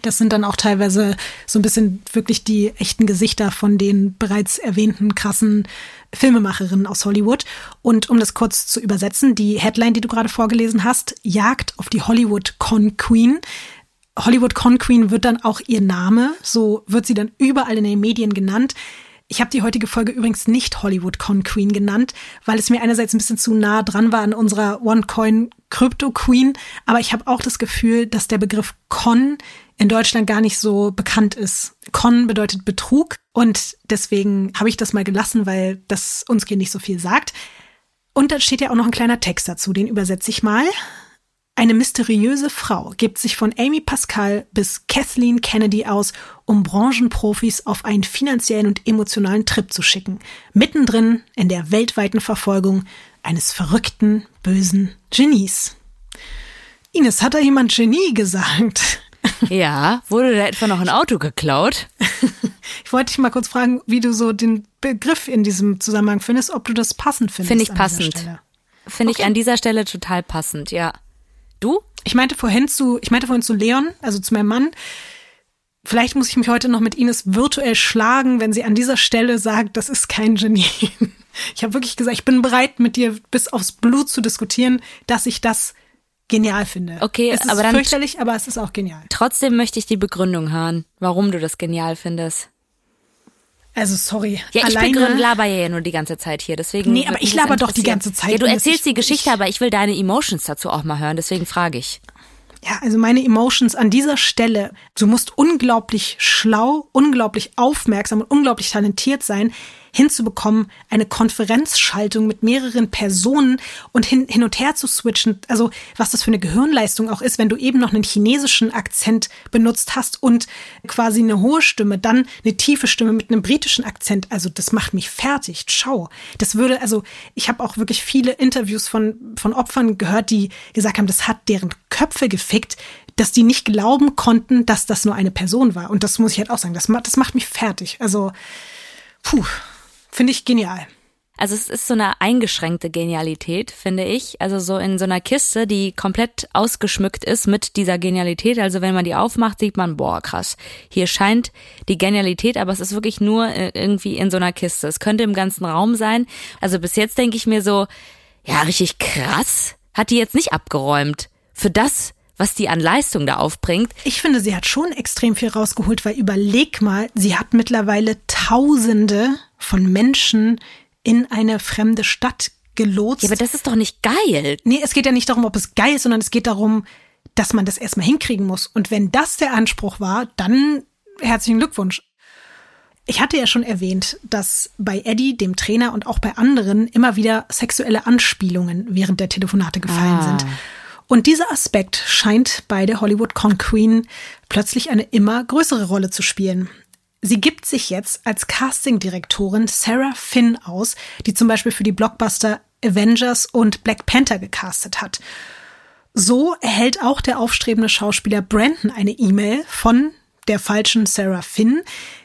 Das sind dann auch teilweise so ein bisschen wirklich die echten Gesichter von den bereits erwähnten krassen Filmemacherinnen aus Hollywood. Und um das kurz zu übersetzen, die Headline, die du gerade vorgelesen hast, Jagd auf die Hollywood Con Queen. Hollywood Con Queen wird dann auch ihr Name, so wird sie dann überall in den Medien genannt. Ich habe die heutige Folge übrigens nicht Hollywood Con Queen genannt, weil es mir einerseits ein bisschen zu nah dran war an unserer OneCoin Crypto Queen, aber ich habe auch das Gefühl, dass der Begriff Con in Deutschland gar nicht so bekannt ist. Con bedeutet Betrug und deswegen habe ich das mal gelassen, weil das uns hier nicht so viel sagt. Und dann steht ja auch noch ein kleiner Text dazu, den übersetze ich mal. Eine mysteriöse Frau gibt sich von Amy Pascal bis Kathleen Kennedy aus, um Branchenprofis auf einen finanziellen und emotionalen Trip zu schicken. Mittendrin in der weltweiten Verfolgung eines verrückten, bösen Genies. Ines, hat da jemand Genie gesagt? Ja, wurde da etwa noch ein Auto geklaut? Ich wollte dich mal kurz fragen, wie du so den Begriff in diesem Zusammenhang findest, ob du das passend findest. Finde ich passend. Finde ich an dieser Stelle total passend, ja. Du? Ich meinte vorhin zu, ich meinte vorhin zu Leon, also zu meinem Mann. Vielleicht muss ich mich heute noch mit Ines virtuell schlagen, wenn sie an dieser Stelle sagt, das ist kein Genie. Ich habe wirklich gesagt, ich bin bereit, mit dir bis aufs Blut zu diskutieren, dass ich das genial finde. Okay, es ist aber dann- fürchterlich, aber es ist auch genial. Trotzdem möchte ich die Begründung hören, warum du das genial findest. Also sorry. Ja, ich alleine, begründe, laber ja nur die ganze Zeit hier, deswegen. Nee, aber ich laber doch die ganze Zeit, Ja, du erzählst Ich- die Geschichte, ich- aber ich will deine Emotions dazu auch mal hören, deswegen frage ich. Ja, also meine Emotions an dieser Stelle. Du musst unglaublich schlau, unglaublich aufmerksam und unglaublich talentiert sein, hinzubekommen, eine Konferenzschaltung mit mehreren Personen und hin, hin und her zu switchen. Also, was das für eine Gehirnleistung auch ist, wenn du eben noch einen chinesischen Akzent benutzt hast und quasi eine hohe Stimme, dann eine tiefe Stimme mit einem britischen Akzent. Also, das macht mich fertig. Schau. Das würde, also, ich habe auch wirklich viele Interviews von, von Opfern gehört, die gesagt haben, das hat deren Köpfe gefickt, dass die nicht glauben konnten, dass das nur eine Person war. Und das muss ich halt auch sagen. Das, das macht mich fertig. Also, puh, finde ich genial. Also es ist so eine eingeschränkte Genialität, finde ich. Also so in so einer Kiste, die komplett ausgeschmückt ist mit dieser Genialität. Also wenn man die aufmacht, sieht man, boah, krass. Hier scheint die Genialität, aber es ist wirklich nur äh, irgendwie in so einer Kiste. Es könnte im ganzen Raum sein. Also bis jetzt denke ich mir so, ja, richtig krass. Hat die jetzt nicht abgeräumt. Für das, was die an Leistung da aufbringt. Ich finde, sie hat schon extrem viel rausgeholt, weil überleg mal, sie hat mittlerweile Tausende von Menschen in eine fremde Stadt gelotst. Ja, aber das ist doch nicht geil. Nee, es geht ja nicht darum, ob es geil ist, sondern es geht darum, dass man das erstmal hinkriegen muss. Und wenn das der Anspruch war, dann herzlichen Glückwunsch. Ich hatte ja schon erwähnt, dass bei Eddie, dem Trainer und auch bei anderen immer wieder sexuelle Anspielungen während der Telefonate gefallen Ah. sind. Und dieser Aspekt scheint bei der Hollywood Con Queen plötzlich eine immer größere Rolle zu spielen. Sie gibt sich jetzt als Castingdirektorin Sarah Finn aus, die zum Beispiel für die Blockbuster Avengers und Black Panther gecastet hat. So erhält auch der aufstrebende Schauspieler Brandon eine E-Mail von der falschen Sarah Finn,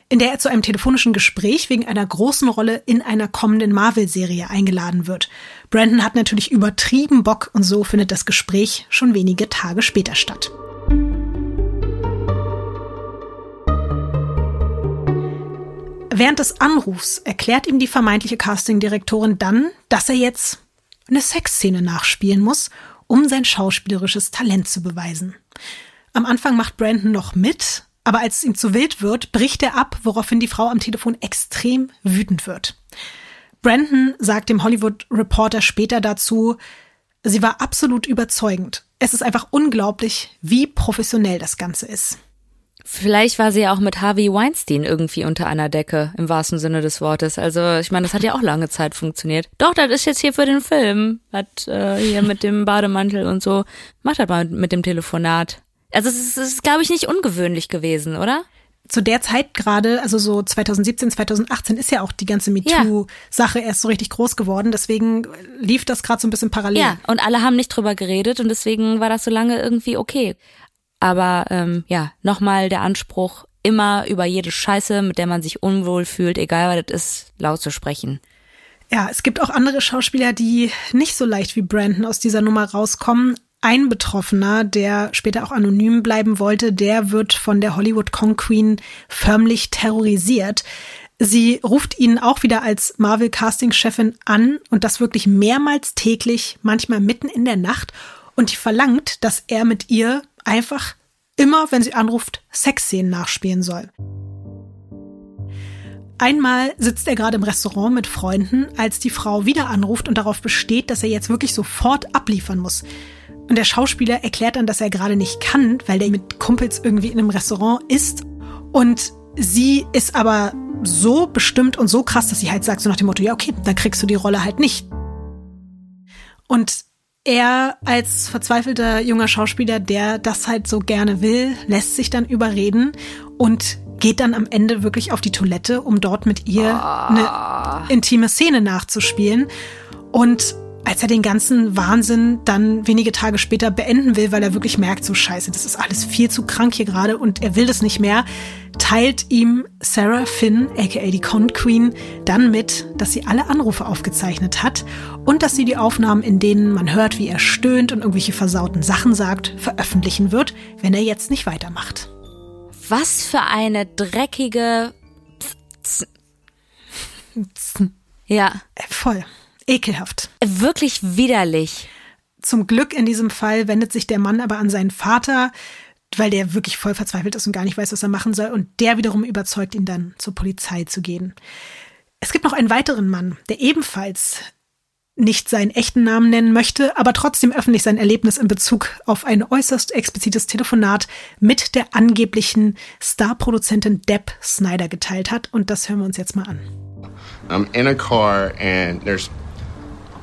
in der er zu einem telefonischen Gespräch wegen einer großen Rolle in einer kommenden Marvel-Serie eingeladen wird. Brandon hat natürlich übertrieben Bock und so findet das Gespräch schon wenige Tage später statt. Während des Anrufs erklärt ihm die vermeintliche Castingdirektorin dann, dass er jetzt eine Sexszene nachspielen muss, um sein schauspielerisches Talent zu beweisen. Am Anfang macht Brandon noch mit, aber als es ihm zu wild wird, bricht er ab, woraufhin die Frau am Telefon extrem wütend wird. Brandon sagt dem Hollywood Reporter später dazu, sie war absolut überzeugend. Es ist einfach unglaublich, wie professionell das Ganze ist. Vielleicht war sie ja auch mit Harvey Weinstein irgendwie unter einer Decke, im wahrsten Sinne des Wortes. Also ich meine, das hat ja auch lange Zeit funktioniert. Doch, das ist jetzt hier für den Film. Hat äh, hier mit dem Bademantel und so. Macht das mal mit dem Telefonat. Also es ist, es ist glaube ich, nicht ungewöhnlich gewesen, oder? zu der Zeit gerade, also so 2017, 2018 ist ja auch die ganze MeToo-Sache erst so richtig groß geworden. Deswegen lief das gerade so ein bisschen parallel. Ja, und alle haben nicht drüber geredet und deswegen war das so lange irgendwie okay. Aber ähm, ja, nochmal der Anspruch, immer über jede Scheiße, mit der man sich unwohl fühlt, egal was das ist, laut zu sprechen. Ja, es gibt auch andere Schauspieler, die nicht so leicht wie Brandon aus dieser Nummer rauskommen. Ein Betroffener, der später auch anonym bleiben wollte, der wird von der Hollywood Con Queen förmlich terrorisiert. Sie ruft ihn auch wieder als Marvel Casting Chefin an und das wirklich mehrmals täglich, manchmal mitten in der Nacht und die verlangt, dass er mit ihr einfach immer, wenn sie anruft, Sexszenen nachspielen soll. Einmal sitzt er gerade im Restaurant mit Freunden, als die Frau wieder anruft und darauf besteht, dass er jetzt wirklich sofort abliefern muss. Und der Schauspieler erklärt dann, dass er gerade nicht kann, weil der mit Kumpels irgendwie in einem Restaurant ist. Und sie ist aber so bestimmt und so krass, dass sie halt sagt, so nach dem Motto, ja, okay, dann kriegst du die Rolle halt nicht. Und er als verzweifelter junger Schauspieler, der das halt so gerne will, lässt sich dann überreden und geht dann am Ende wirklich auf die Toilette, um dort mit ihr eine intime Szene nachzuspielen. Und als er den ganzen Wahnsinn dann wenige Tage später beenden will, weil er wirklich merkt, so scheiße, das ist alles viel zu krank hier gerade und er will das nicht mehr, teilt ihm Sarah Finn, aka die Con Queen, dann mit, dass sie alle Anrufe aufgezeichnet hat und dass sie die Aufnahmen, in denen man hört, wie er stöhnt und irgendwelche versauten Sachen sagt, veröffentlichen wird, wenn er jetzt nicht weitermacht. Was für eine dreckige. Ja. Äh, voll. Ekelhaft. Wirklich widerlich. Zum Glück in diesem Fall wendet sich der Mann aber an seinen Vater, weil der wirklich voll verzweifelt ist und gar nicht weiß, was er machen soll. Und der wiederum überzeugt ihn dann, zur Polizei zu gehen. Es gibt noch einen weiteren Mann, der ebenfalls nicht seinen echten Namen nennen möchte, aber trotzdem öffentlich sein Erlebnis in Bezug auf ein äußerst explizites Telefonat mit der angeblichen Starproduzentin Deb Snyder geteilt hat. Und das hören wir uns jetzt mal an. I'm in a car and there's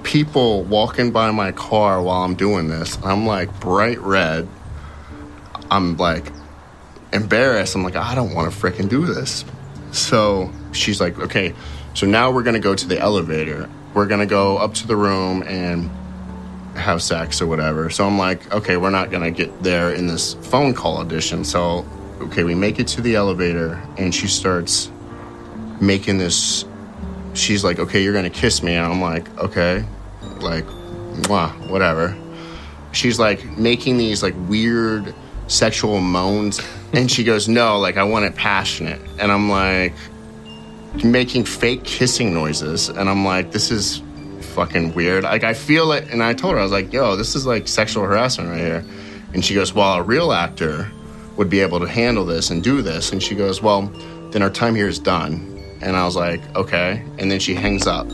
people walking by my car while I'm doing this. I'm like bright red. I'm like embarrassed. I'm like, I don't want to freaking do this. So she's like, okay, so now we're going to go to the elevator. We're going to go up to the room and have sex or whatever. So I'm like, okay, we're not going to get there in this phone call edition. So, okay, we make it to the elevator and she starts making this she's like, okay, you're gonna kiss me. And I'm like, okay, like, mwah, whatever. She's like making these like weird sexual moans. And she goes, no, like, I want it passionate. And I'm like, making fake kissing noises. And I'm like, this is fucking weird. Like, I feel it. And I told her, I was like, yo, this is like sexual harassment right here. And she goes, well, a real actor would be able to handle this and do this. And she goes, well, then our time here is done And I was like, okay. And then she hangs up.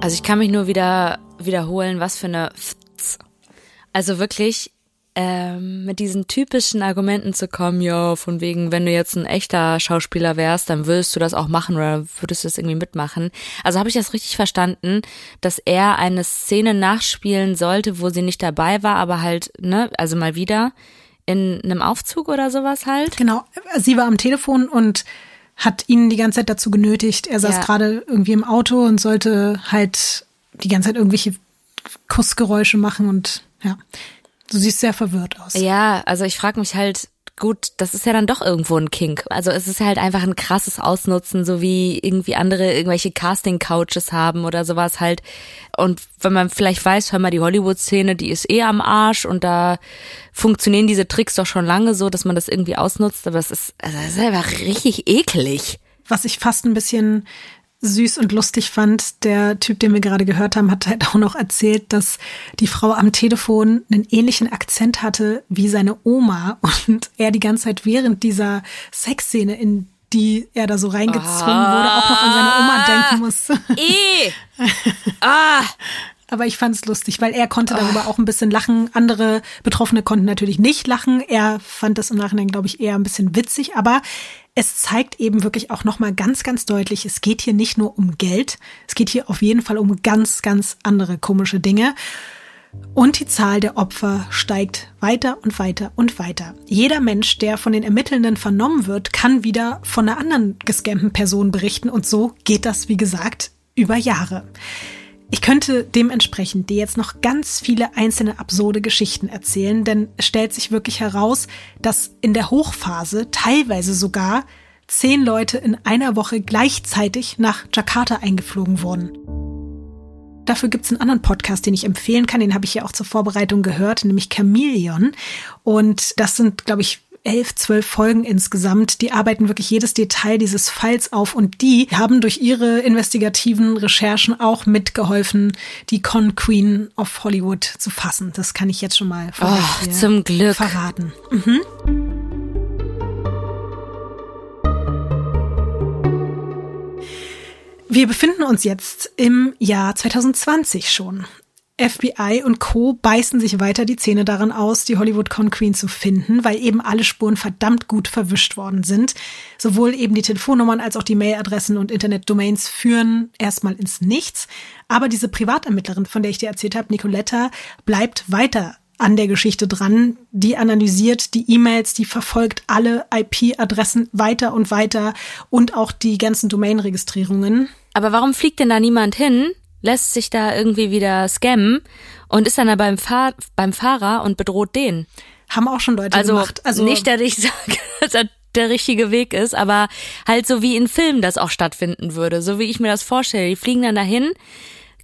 Also ich kann mich nur wieder wiederholen, was für eine also wirklich ähm, mit diesen typischen Argumenten zu kommen, ja, von wegen, wenn du jetzt ein echter Schauspieler wärst, dann würdest du das auch machen oder würdest du das irgendwie mitmachen. Also habe ich das richtig verstanden, dass er eine Szene nachspielen sollte, wo sie nicht dabei war, aber halt, ne, also mal wieder in einem Aufzug oder sowas halt. Genau, sie war am Telefon und hat ihn die ganze Zeit dazu genötigt. Er saß ja. gerade irgendwie im Auto und sollte halt die ganze Zeit irgendwelche Kussgeräusche machen und ja. Du siehst sehr verwirrt aus. Ja, also ich frage mich halt, gut, das ist ja dann doch irgendwo ein Kink. Also es ist halt einfach ein krasses Ausnutzen, so wie irgendwie andere irgendwelche Casting-Couches haben oder sowas halt. Und wenn man vielleicht weiß, hör mal, die Hollywood-Szene, die ist eh am Arsch und da funktionieren diese Tricks doch schon lange so, dass man das irgendwie ausnutzt, aber es ist, also es ist einfach richtig eklig. Was ich fast ein bisschen süß und lustig fand, der Typ, den wir gerade gehört haben, hat halt auch noch erzählt, dass die Frau am Telefon einen ähnlichen Akzent hatte wie seine Oma und er die ganze Zeit während dieser Sexszene, in die er da so reingezwungen ah, wurde, auch noch an seine Oma denken musste. Eh. ah. Aber ich fand es lustig, weil er konnte darüber oh. auch ein bisschen lachen. Andere Betroffene konnten natürlich nicht lachen. Er fand das im Nachhinein, glaube ich, eher ein bisschen witzig. Aber es zeigt eben wirklich auch nochmal ganz, ganz deutlich, es geht hier nicht nur um Geld. Es geht hier auf jeden Fall um ganz, ganz andere komische Dinge. Und die Zahl der Opfer steigt weiter und weiter und weiter. Jeder Mensch, der von den Ermittelnden vernommen wird, kann wieder von einer anderen gescammten Person berichten. Und so geht das, wie gesagt, über Jahre. Ich könnte dementsprechend dir jetzt noch ganz viele einzelne absurde Geschichten erzählen, denn es stellt sich wirklich heraus, dass in der Hochphase teilweise sogar zehn Leute in einer Woche gleichzeitig nach Jakarta eingeflogen wurden. Dafür gibt's einen anderen Podcast, den ich empfehlen kann. Den habe ich ja auch zur Vorbereitung gehört, nämlich Chameleon. Und das sind, glaube ich, elf, zwölf Folgen insgesamt. Die arbeiten wirklich jedes Detail dieses Falls auf und die haben durch ihre investigativen Recherchen auch mitgeholfen, die Con Queen of Hollywood zu fassen. Das kann ich jetzt schon mal oh, zum Glück verraten. Mhm. Wir befinden uns jetzt im Jahr 2020 schon. FBI und Co. beißen sich weiter die Zähne daran aus, die Hollywood Con Queen zu finden, weil eben alle Spuren verdammt gut verwischt worden sind. Sowohl eben die Telefonnummern als auch die Mailadressen und Internetdomains führen erstmal ins Nichts. Aber diese Privatermittlerin, von der ich dir erzählt habe, Nicoletta, bleibt weiter an der Geschichte dran. Die analysiert die E-Mails, die verfolgt alle IP-Adressen weiter und weiter und auch die ganzen Domain-Registrierungen. Aber warum fliegt denn da niemand hin? Lässt sich da irgendwie wieder scammen und ist dann da beim, Fahr beim Fahrer und bedroht den. Haben auch schon Leute also, gemacht. Also nicht, dass ich sage, dass das der richtige Weg ist, aber halt so wie in Filmen das auch stattfinden würde, so wie ich mir das vorstelle. Die fliegen dann dahin,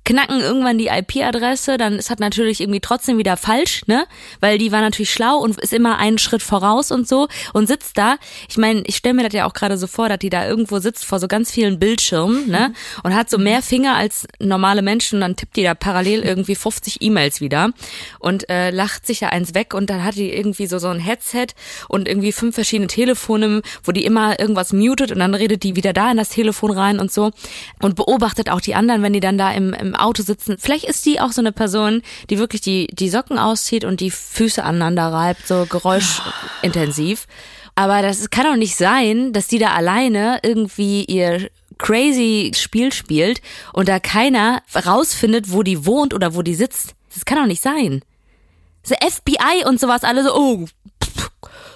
knacken irgendwann die IP-Adresse, dann ist das natürlich irgendwie trotzdem wieder falsch, ne? Weil die war natürlich schlau und ist immer einen Schritt voraus und so und sitzt da. Ich meine, ich stelle mir das ja auch gerade so vor, dass die da irgendwo sitzt vor so ganz vielen Bildschirmen, ne? Und hat so mehr Finger als normale Menschen und dann tippt die da parallel irgendwie 50 E-Mails wieder und äh, lacht sich da eins weg und dann hat die irgendwie so so ein Headset und irgendwie fünf verschiedene Telefone, wo die immer irgendwas mutet und dann redet die wieder da in das Telefon rein und so und beobachtet auch die anderen, wenn die dann da im, im Auto sitzen. Vielleicht ist die auch so eine Person, die wirklich die, die Socken auszieht und die Füße aneinander reibt, so geräuschintensiv. Aber das kann doch nicht sein, dass die da alleine irgendwie ihr crazy Spiel spielt und da keiner rausfindet, wo die wohnt oder wo die sitzt. Das kann doch nicht sein. Das FBI und sowas alle so, oh,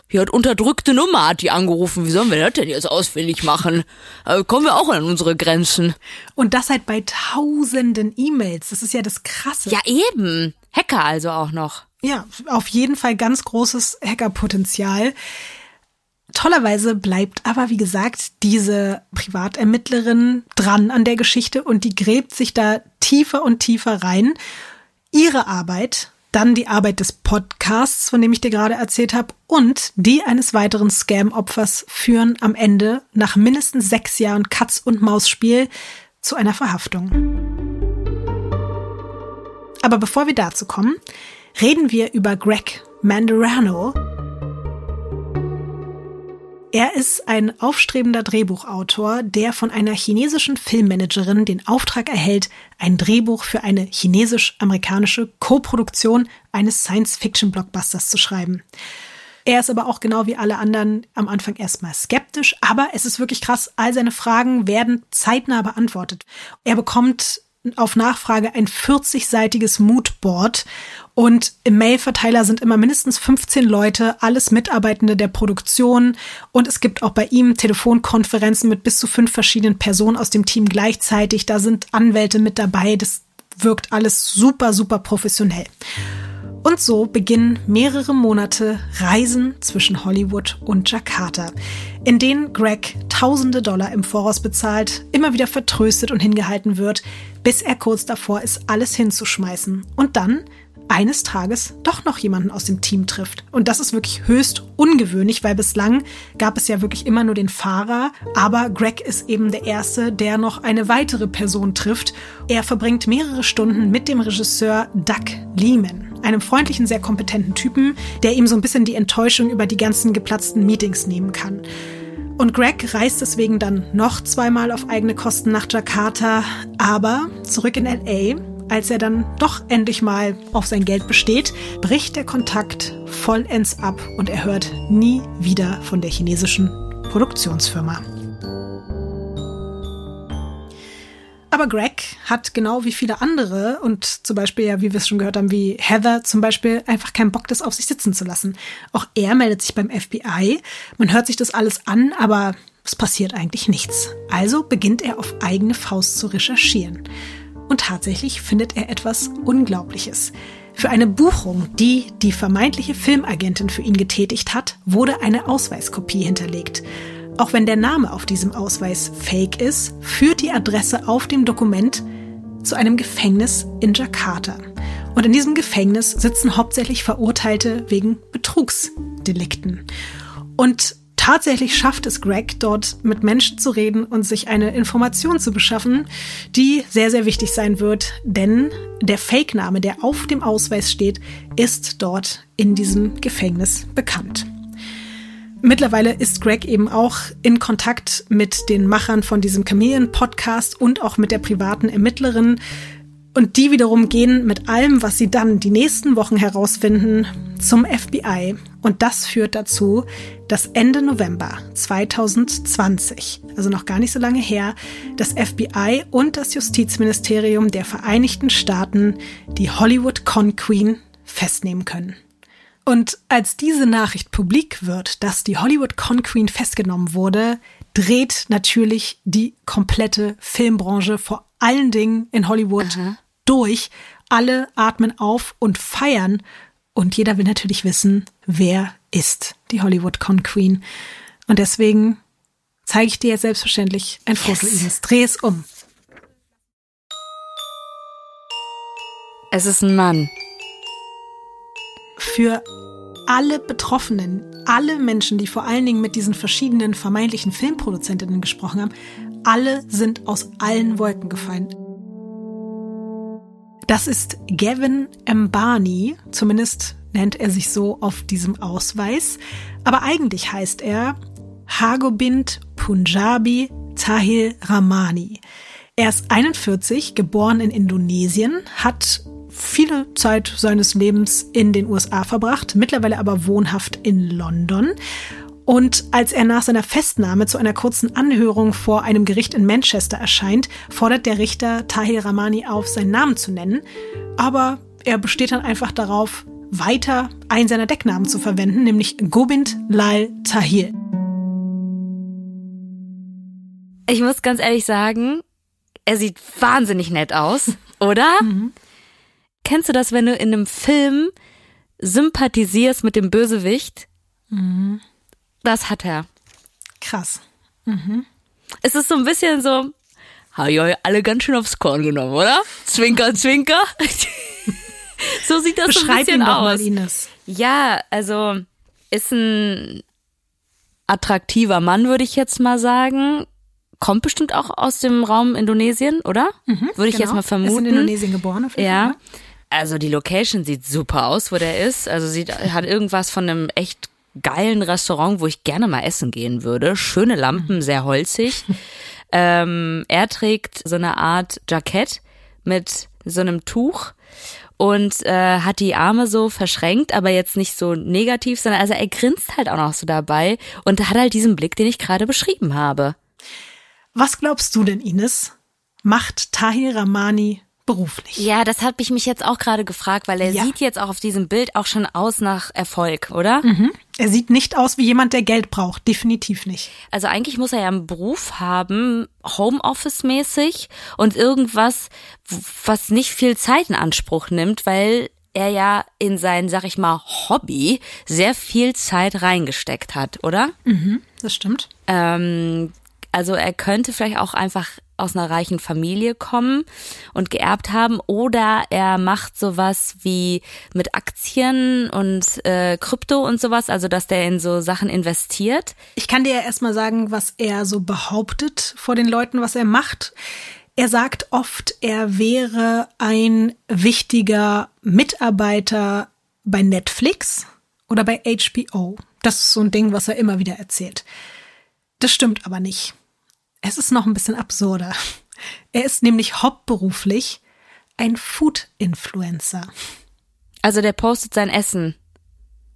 hier hat unterdrückte Nummer, hat die angerufen. Wie sollen wir das denn jetzt ausfindig machen? Da kommen wir auch an unsere Grenzen. Und das halt bei tausenden E-Mails. Das ist ja das Krasse. Ja, eben. Hacker also auch noch. Ja, auf jeden Fall ganz großes Hackerpotenzial. Tollerweise bleibt aber, wie gesagt, diese Privatermittlerin dran an der Geschichte und die gräbt sich da tiefer und tiefer rein. Ihre Arbeit dann die Arbeit des Podcasts, von dem ich dir gerade erzählt habe, und die eines weiteren Scam-Opfers führen am Ende nach mindestens sechs Jahren Katz-und-Maus-Spiel zu einer Verhaftung. Aber bevor wir dazu kommen, reden wir über Greg Mandarano, er ist ein aufstrebender Drehbuchautor, der von einer chinesischen Filmmanagerin den Auftrag erhält, ein Drehbuch für eine chinesisch-amerikanische Koproduktion eines Science-Fiction-Blockbusters zu schreiben. Er ist aber auch genau wie alle anderen am Anfang erstmal skeptisch, aber es ist wirklich krass, all seine Fragen werden zeitnah beantwortet. Er bekommt auf Nachfrage ein 40-seitiges Moodboard und im Mailverteiler sind immer mindestens 15 Leute, alles Mitarbeitende der Produktion und es gibt auch bei ihm Telefonkonferenzen mit bis zu fünf verschiedenen Personen aus dem Team gleichzeitig. Da sind Anwälte mit dabei. Das wirkt alles super, super professionell. Und so beginnen mehrere Monate Reisen zwischen Hollywood und Jakarta, in denen Greg tausende Dollar im Voraus bezahlt, immer wieder vertröstet und hingehalten wird, bis er kurz davor ist, alles hinzuschmeißen. Und dann eines Tages doch noch jemanden aus dem Team trifft. Und das ist wirklich höchst ungewöhnlich, weil bislang gab es ja wirklich immer nur den Fahrer, aber Greg ist eben der Erste, der noch eine weitere Person trifft. Er verbringt mehrere Stunden mit dem Regisseur Doug Lehman, einem freundlichen, sehr kompetenten Typen, der ihm so ein bisschen die Enttäuschung über die ganzen geplatzten Meetings nehmen kann. Und Greg reist deswegen dann noch zweimal auf eigene Kosten nach Jakarta, aber zurück in LA als er dann doch endlich mal auf sein Geld besteht, bricht der Kontakt vollends ab und er hört nie wieder von der chinesischen Produktionsfirma. Aber Greg hat genau wie viele andere und zum Beispiel ja, wie wir es schon gehört haben, wie Heather zum Beispiel, einfach keinen Bock, das auf sich sitzen zu lassen. Auch er meldet sich beim FBI. Man hört sich das alles an, aber es passiert eigentlich nichts. Also beginnt er auf eigene Faust zu recherchieren. Und tatsächlich findet er etwas Unglaubliches. Für eine Buchung, die die vermeintliche Filmagentin für ihn getätigt hat, wurde eine Ausweiskopie hinterlegt. Auch wenn der Name auf diesem Ausweis fake ist, führt die Adresse auf dem Dokument zu einem Gefängnis in Jakarta. Und in diesem Gefängnis sitzen hauptsächlich Verurteilte wegen Betrugsdelikten. Und Tatsächlich schafft es Greg, dort mit Menschen zu reden und sich eine Information zu beschaffen, die sehr, sehr wichtig sein wird, denn der Fake-Name, der auf dem Ausweis steht, ist dort in diesem Gefängnis bekannt. Mittlerweile ist Greg eben auch in Kontakt mit den Machern von diesem Chameleon-Podcast und auch mit der privaten Ermittlerin. Und die wiederum gehen mit allem, was sie dann die nächsten Wochen herausfinden, zum FBI. Und das führt dazu, dass Ende November 2020, also noch gar nicht so lange her, das FBI und das Justizministerium der Vereinigten Staaten die Hollywood Con Queen festnehmen können. Und als diese Nachricht publik wird, dass die Hollywood Con Queen festgenommen wurde, dreht natürlich die komplette Filmbranche vor allen Dingen in Hollywood Aha. durch. Alle atmen auf und feiern. Und jeder will natürlich wissen, wer ist die Hollywood Con Queen. Und deswegen zeige ich dir jetzt selbstverständlich ein Foto yes. Ines. Dreh es um. Es ist ein Mann. Für alle Betroffenen, alle Menschen, die vor allen Dingen mit diesen verschiedenen vermeintlichen Filmproduzentinnen gesprochen haben, alle sind aus allen Wolken gefallen. Das ist Gavin Mbani, zumindest nennt er sich so auf diesem Ausweis, aber eigentlich heißt er Hagobind Punjabi Tahil Ramani. Er ist 41, geboren in Indonesien, hat viele Zeit seines Lebens in den USA verbracht, mittlerweile aber wohnhaft in London. Und als er nach seiner Festnahme zu einer kurzen Anhörung vor einem Gericht in Manchester erscheint, fordert der Richter Tahir Ramani auf, seinen Namen zu nennen. Aber er besteht dann einfach darauf, weiter einen seiner Decknamen zu verwenden, nämlich Gobind Lal Tahir. Ich muss ganz ehrlich sagen, er sieht wahnsinnig nett aus, oder? Mhm. Kennst du das, wenn du in einem Film sympathisierst mit dem Bösewicht? Mhm. Das hat er. Krass. Mhm. Es ist so ein bisschen so, habe ich euch alle ganz schön aufs Korn genommen, oder? Zwinker, zwinker. so sieht das Beschreib so ein bisschen ihn doch aus. Mal, Ines. Ja, also ist ein attraktiver Mann, würde ich jetzt mal sagen. Kommt bestimmt auch aus dem Raum Indonesien, oder? Mhm, würde ich genau. jetzt mal vermuten. Ist in Indonesien geboren, auf jeden ja. Fall. Also die Location sieht super aus, wo der ist. Also sie hat irgendwas von einem echt geilen Restaurant, wo ich gerne mal essen gehen würde. Schöne Lampen, mhm. sehr holzig. ähm, er trägt so eine Art Jackett mit so einem Tuch und äh, hat die Arme so verschränkt, aber jetzt nicht so negativ, sondern also er grinst halt auch noch so dabei und hat halt diesen Blick, den ich gerade beschrieben habe. Was glaubst du denn, Ines? Macht Tahir Ramani beruflich? Ja, das habe ich mich jetzt auch gerade gefragt, weil er ja. sieht jetzt auch auf diesem Bild auch schon aus nach Erfolg, oder? Mhm. Er sieht nicht aus wie jemand, der Geld braucht, definitiv nicht. Also eigentlich muss er ja einen Beruf haben, Homeoffice-mäßig und irgendwas, was nicht viel Zeit in Anspruch nimmt, weil er ja in sein, sag ich mal, Hobby sehr viel Zeit reingesteckt hat, oder? Mhm, das stimmt. Ähm, also er könnte vielleicht auch einfach aus einer reichen Familie kommen und geerbt haben oder er macht sowas wie mit Aktien und äh, Krypto und sowas, also dass der in so Sachen investiert. Ich kann dir ja erstmal sagen, was er so behauptet vor den Leuten, was er macht. Er sagt oft, er wäre ein wichtiger Mitarbeiter bei Netflix oder bei HBO. Das ist so ein Ding, was er immer wieder erzählt. Das stimmt aber nicht. Es ist noch ein bisschen absurder. Er ist nämlich hauptberuflich ein Food-Influencer. Also der postet sein Essen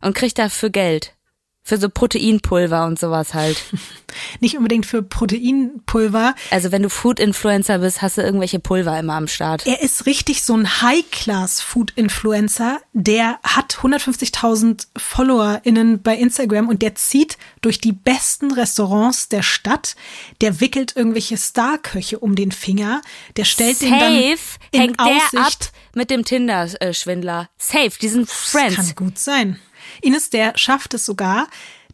und kriegt dafür Geld. Für so Proteinpulver und sowas halt. Nicht unbedingt für Proteinpulver. Also wenn du Food-Influencer bist, hast du irgendwelche Pulver immer am Start. Er ist richtig so ein High-Class-Food-Influencer. Der hat 150.000 FollowerInnen bei Instagram und der zieht durch die besten Restaurants der Stadt. Der wickelt irgendwelche Starköche um den Finger. Der stellt Safe den dann in hängt Aussicht. der ab mit dem Tinder-Schwindler. Safe, die sind Friends. Kann gut sein. Ines, der schafft es sogar,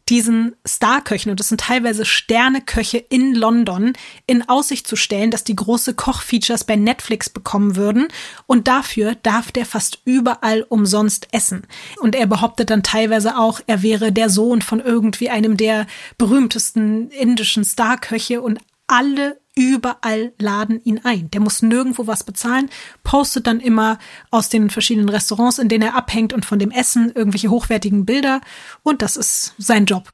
diesen Starköchen, und das sind teilweise Sterneköche in London, in Aussicht zu stellen, dass die große Kochfeatures bei Netflix bekommen würden. Und dafür darf der fast überall umsonst essen. Und er behauptet dann teilweise auch, er wäre der Sohn von irgendwie einem der berühmtesten indischen Starköche und alle überall laden ihn ein. Der muss nirgendwo was bezahlen, postet dann immer aus den verschiedenen Restaurants, in denen er abhängt und von dem Essen irgendwelche hochwertigen Bilder und das ist sein Job.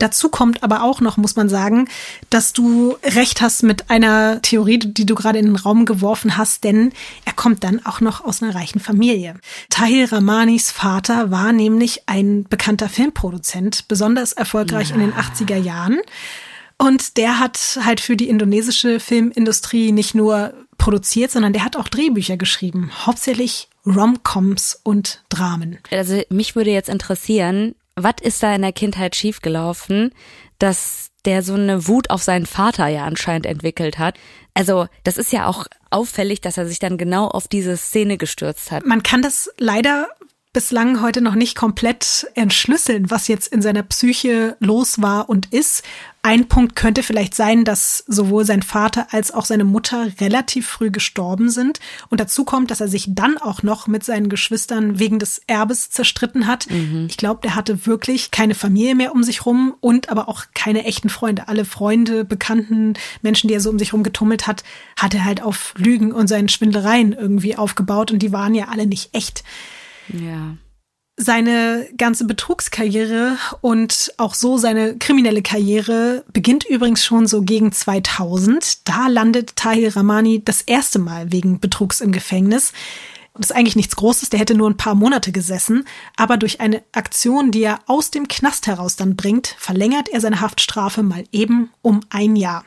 Dazu kommt aber auch noch, muss man sagen, dass du recht hast mit einer Theorie, die du gerade in den Raum geworfen hast, denn er kommt dann auch noch aus einer reichen Familie. Tahir Rahmanis Vater war nämlich ein bekannter Filmproduzent, besonders erfolgreich in den 80er Jahren. Und der hat halt für die indonesische Filmindustrie nicht nur produziert, sondern der hat auch Drehbücher geschrieben, hauptsächlich Romcoms und Dramen. Also mich würde jetzt interessieren, was ist da in der Kindheit schiefgelaufen, dass der so eine Wut auf seinen Vater ja anscheinend entwickelt hat. Also das ist ja auch auffällig, dass er sich dann genau auf diese Szene gestürzt hat. Man kann das leider bislang heute noch nicht komplett entschlüsseln, was jetzt in seiner Psyche los war und ist. Ein Punkt könnte vielleicht sein, dass sowohl sein Vater als auch seine Mutter relativ früh gestorben sind. Und dazu kommt, dass er sich dann auch noch mit seinen Geschwistern wegen des Erbes zerstritten hat. Ich glaube, der hatte wirklich keine Familie mehr um sich rum und aber auch keine echten Freunde. Alle Freunde, Bekannten, Menschen, die er so um sich rum getummelt hat, hat er halt auf Lügen und seinen Schwindelereien irgendwie aufgebaut und die waren ja alle nicht echt. Ja. Seine ganze Betrugskarriere und auch so seine kriminelle Karriere beginnt übrigens schon so gegen 2000. Da landet Tahir Rahmani das erste Mal wegen Betrugs im Gefängnis. Das ist eigentlich nichts Großes, der hätte nur ein paar Monate gesessen, aber durch eine Aktion, die er aus dem Knast heraus dann bringt, verlängert er seine Haftstrafe mal eben um ein Jahr.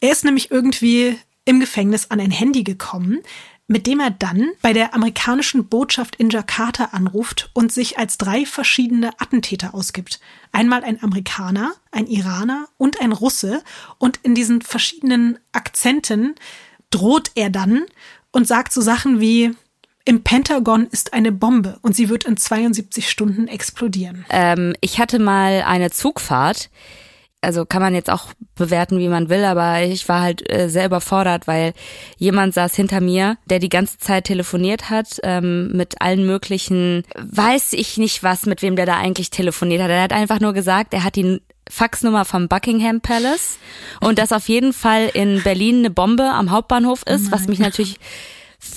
Er ist nämlich irgendwie im Gefängnis an ein Handy gekommen, mit dem er dann bei der amerikanischen Botschaft in Jakarta anruft und sich als drei verschiedene Attentäter ausgibt. Einmal ein Amerikaner, ein Iraner und ein Russe. Und in diesen verschiedenen Akzenten droht er dann und sagt so Sachen wie, im Pentagon ist eine Bombe und sie wird in 72 Stunden explodieren. Ähm, ich hatte mal eine Zugfahrt. Also kann man jetzt auch bewerten, wie man will, aber ich war halt äh, sehr überfordert, weil jemand saß hinter mir, der die ganze Zeit telefoniert hat ähm, mit allen möglichen, weiß ich nicht was, mit wem der da eigentlich telefoniert hat. Er hat einfach nur gesagt, er hat die Faxnummer vom Buckingham Palace und dass auf jeden Fall in Berlin eine Bombe am Hauptbahnhof ist, was mich natürlich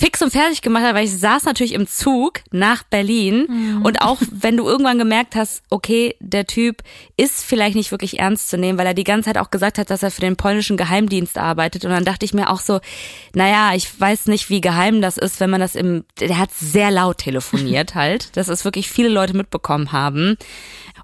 fix und fertig gemacht hat, weil ich saß natürlich im Zug nach Berlin Mhm. und auch wenn du irgendwann gemerkt hast, okay, der Typ ist vielleicht nicht wirklich ernst zu nehmen, weil er die ganze Zeit auch gesagt hat, dass er für den polnischen Geheimdienst arbeitet und dann dachte ich mir auch so, naja, ich weiß nicht, wie geheim das ist, wenn man das im, der hat sehr laut telefoniert halt, dass es wirklich viele Leute mitbekommen haben.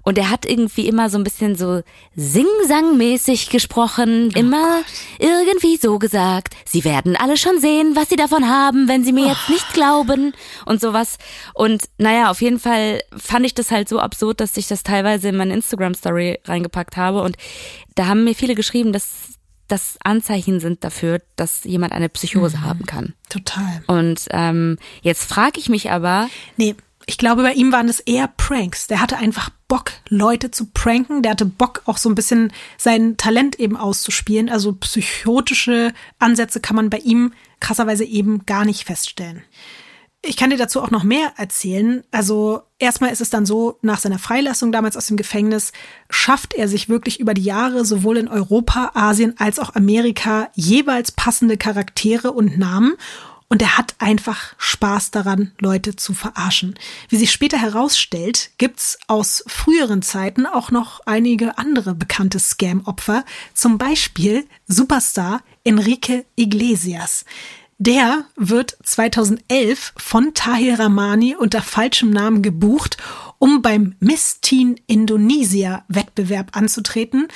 Und er hat irgendwie immer so ein bisschen so Sing-Sang-mäßig gesprochen, immer irgendwie so gesagt, sie werden alle schon sehen, was sie davon haben, wenn sie mir jetzt nicht glauben und sowas. Und naja, auf jeden Fall fand ich das halt so absurd, dass ich das teilweise in meine Instagram-Story reingepackt habe. Und da haben mir viele geschrieben, dass das Anzeichen sind dafür, dass jemand eine Psychose mhm. haben kann. Total. Und ähm, jetzt frage ich mich aber. Nee, ich glaube, bei ihm waren es eher Pranks. Der hatte einfach Bock, Leute zu pranken. Der hatte Bock, auch so ein bisschen sein Talent eben auszuspielen. Also psychotische Ansätze kann man bei ihm krasserweise eben gar nicht feststellen. Ich kann dir dazu auch noch mehr erzählen. Also erstmal ist es dann so, nach seiner Freilassung damals aus dem Gefängnis schafft er sich wirklich über die Jahre sowohl in Europa, Asien als auch Amerika jeweils passende Charaktere und Namen. Und er hat einfach Spaß daran, Leute zu verarschen. Wie sich später herausstellt, gibt's aus früheren Zeiten auch noch einige andere bekannte Scam-Opfer. Zum Beispiel Superstar Enrique Iglesias. Der wird 2011 von Tahir Rahmani unter falschem Namen gebucht, um beim Miss Teen Indonesia Wettbewerb anzutreten.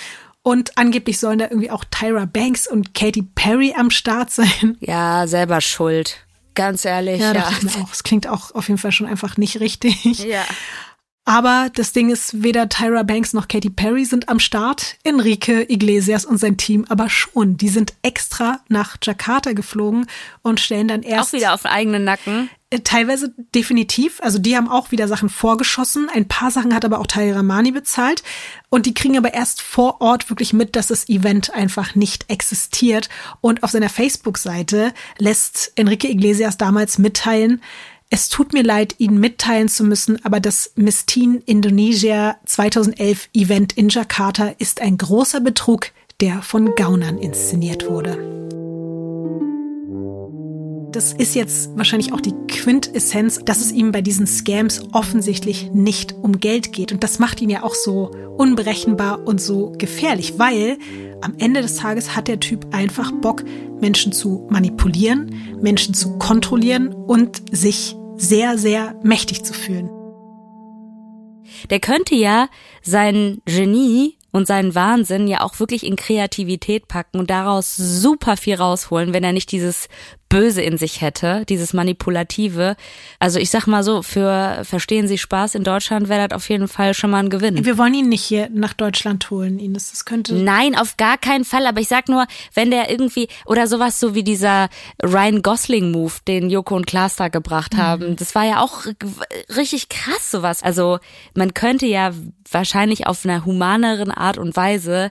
Und angeblich sollen da irgendwie auch Tyra Banks und Katy Perry am Start sein. Ja, selber schuld. Ganz ehrlich. Ja, ja. Ich mir auch. Es klingt auch auf jeden Fall schon einfach nicht richtig. Ja. Aber das Ding ist, weder Tyra Banks noch Katy Perry sind am Start. Enrique Iglesias und sein Team aber schon. Die sind extra nach Jakarta geflogen und stellen dann erst. Auch wieder auf eigenen Nacken. Äh, teilweise definitiv. Also die haben auch wieder Sachen vorgeschossen. Ein paar Sachen hat aber auch Tahir Rahmani bezahlt. Und die kriegen aber erst vor Ort wirklich mit, dass das Event einfach nicht existiert. Und auf seiner Facebook-Seite lässt Enrique Iglesias damals mitteilen, es tut mir leid, Ihnen mitteilen zu müssen, aber das Miss Teen Indonesia 2011 Event in Jakarta ist ein großer Betrug, der von Gaunern inszeniert wurde. Das ist jetzt wahrscheinlich auch die Quintessenz, dass es ihm bei diesen Scams offensichtlich nicht um Geld geht. Und das macht ihn ja auch so unberechenbar und so gefährlich, weil am Ende des Tages hat der Typ einfach Bock, Menschen zu manipulieren, Menschen zu kontrollieren und sich sehr, sehr mächtig zu fühlen. Der könnte ja sein Genie und seinen Wahnsinn ja auch wirklich in Kreativität packen und daraus super viel rausholen, wenn er nicht dieses Böse in sich hätte, dieses Manipulative. Also ich sag mal so, für Verstehen Sie Spaß in Deutschland wäre das auf jeden Fall schon mal ein Gewinn. Wir wollen ihn nicht hier nach Deutschland holen, Ines. Das könnte. Nein, auf gar keinen Fall. Aber ich sag nur, wenn der irgendwie, oder sowas so wie dieser Ryan Gosling-Move, den Joko und Klaas da gebracht haben, mhm. das war ja auch richtig krass, sowas. Also man könnte ja wahrscheinlich auf einer humaneren Art und Weise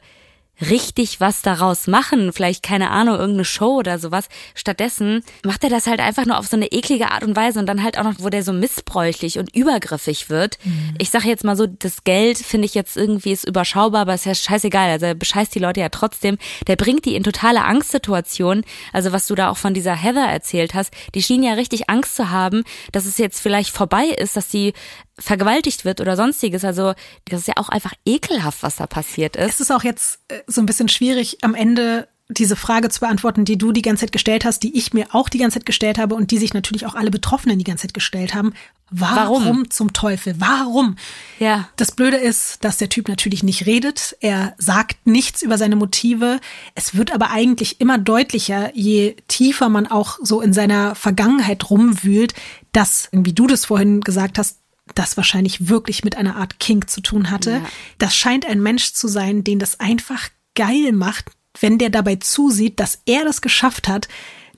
richtig was daraus machen, vielleicht keine Ahnung, irgendeine Show oder sowas. Stattdessen macht er das halt einfach nur auf so eine eklige Art und Weise und dann halt auch noch, wo der so missbräuchlich und übergriffig wird. Mhm. Ich sage jetzt mal so, das Geld finde ich jetzt irgendwie ist überschaubar, aber ist ja scheißegal. Also er bescheißt die Leute ja trotzdem. Der bringt die in totale Angstsituationen. Also was du da auch von dieser Heather erzählt hast, die schien ja richtig Angst zu haben, dass es jetzt vielleicht vorbei ist, dass sie vergewaltigt wird oder sonstiges. Also das ist ja auch einfach ekelhaft, was da passiert ist. Es ist auch jetzt äh, so ein bisschen schwierig am Ende diese Frage zu beantworten, die du die ganze Zeit gestellt hast, die ich mir auch die ganze Zeit gestellt habe und die sich natürlich auch alle Betroffenen die ganze Zeit gestellt haben. Warum, Warum? zum Teufel? Warum? Ja. Das Blöde ist, dass der Typ natürlich nicht redet. Er sagt nichts über seine Motive. Es wird aber eigentlich immer deutlicher, je tiefer man auch so in seiner Vergangenheit rumwühlt, dass, wie du das vorhin gesagt hast, das wahrscheinlich wirklich mit einer Art Kink zu tun hatte. Ja. Das scheint ein Mensch zu sein, den das einfach geil macht, wenn der dabei zusieht, dass er das geschafft hat,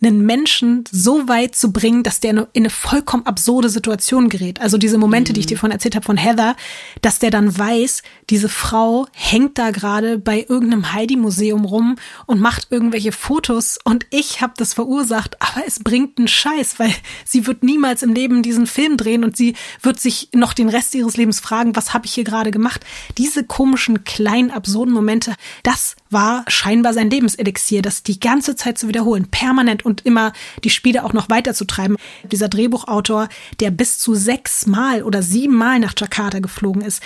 einen Menschen so weit zu bringen, dass der in eine vollkommen absurde Situation gerät. Also diese Momente, mhm. die ich dir mhm. von erzählt habe von Heather, dass der dann weiß, diese Frau hängt da gerade bei irgendeinem Heidi-Museum rum und macht irgendwelche Fotos und ich habe das verursacht, aber es bringt einen Scheiß, weil sie wird niemals im Leben diesen Film drehen und sie wird sich noch den Rest ihres Lebens fragen, was habe ich hier gerade gemacht? Diese komischen, kleinen, absurden Momente, das war scheinbar sein Lebenselixier, das die ganze Zeit zu wiederholen, permanent und immer die Spiele auch noch weiterzutreiben. Dieser Drehbuchautor, der bis zu sechs Mal oder sieben Mal nach Jakarta geflogen ist,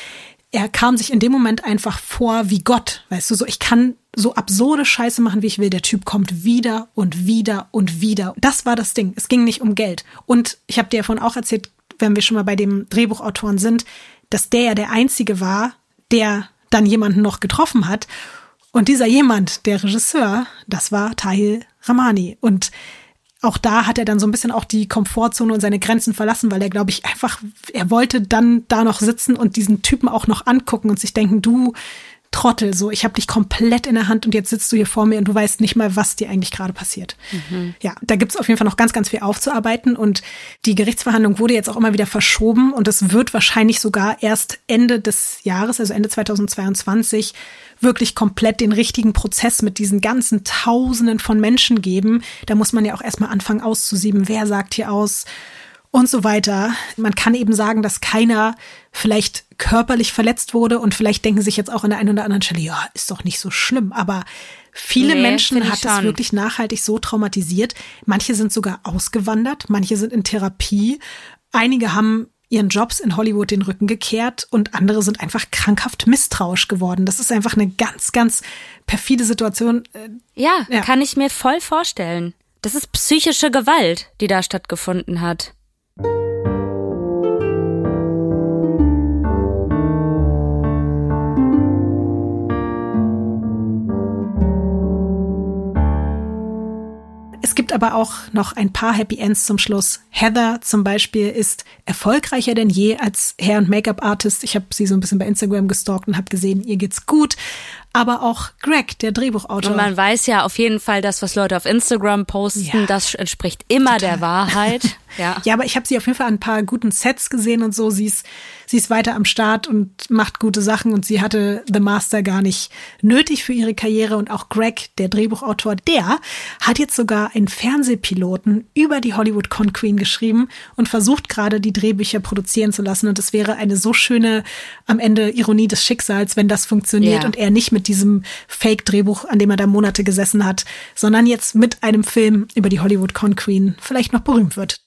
er kam sich in dem Moment einfach vor wie Gott, weißt du, so ich kann so absurde Scheiße machen, wie ich will. Der Typ kommt wieder und wieder und wieder. Das war das Ding. Es ging nicht um Geld. Und ich habe dir davon auch erzählt, wenn wir schon mal bei dem Drehbuchautoren sind, dass der ja der einzige war, der dann jemanden noch getroffen hat. Und dieser jemand, der Regisseur, das war Tahil Ramani. Und auch da hat er dann so ein bisschen auch die Komfortzone und seine Grenzen verlassen, weil er, glaube ich, einfach, er wollte dann da noch sitzen und diesen Typen auch noch angucken und sich denken, du Trottel, so ich habe dich komplett in der Hand und jetzt sitzt du hier vor mir und du weißt nicht mal, was dir eigentlich gerade passiert. Mhm. Ja, da gibt's auf jeden Fall noch ganz, ganz viel aufzuarbeiten und die Gerichtsverhandlung wurde jetzt auch immer wieder verschoben und es wird wahrscheinlich sogar erst Ende des Jahres, also Ende 2022, wirklich komplett den richtigen Prozess mit diesen ganzen Tausenden von Menschen geben. Da muss man ja auch erstmal anfangen auszusieben, wer sagt hier aus und so weiter. Man kann eben sagen, dass keiner vielleicht körperlich verletzt wurde und vielleicht denken sich jetzt auch an der einen oder anderen Stelle, ja, ist doch nicht so schlimm, aber viele Nee, Menschen hat schon. wirklich nachhaltig so traumatisiert. Manche sind sogar ausgewandert, manche sind in Therapie, einige haben ihren Jobs in Hollywood den Rücken gekehrt und andere sind einfach krankhaft misstrauisch geworden. Das ist einfach eine ganz, ganz perfide Situation. Äh, Ja, Ja. kann ich mir voll vorstellen. Das ist psychische Gewalt, die da stattgefunden hat. Aber auch noch ein paar Happy Ends zum Schluss. Heather zum Beispiel ist erfolgreicher denn je als Hair- und Make-up-Artist. Ich habe sie so ein bisschen bei Instagram gestalkt und habe gesehen, ihr geht's gut. Aber auch Greg, der Drehbuchautor. Und man weiß ja auf jeden Fall, das, was Leute auf Instagram posten, Ja. das entspricht immer der Wahrheit. Ja. Ja, aber ich habe sie auf jeden Fall an ein paar guten Sets gesehen und so. Sie ist, sie ist weiter am Start und macht gute Sachen und sie hatte The Master gar nicht nötig für ihre Karriere. Und auch Greg, der Drehbuchautor, der hat jetzt sogar einen Fernsehpiloten über die Hollywood Con Queen geschrieben und versucht gerade die Drehbücher produzieren zu lassen. Und es wäre eine so schöne am Ende Ironie des Schicksals, wenn das funktioniert Ja. und er nicht mit diesem Fake-Drehbuch, an dem er da Monate gesessen hat, sondern jetzt mit einem Film über die Hollywood Con Queen vielleicht noch berühmt wird.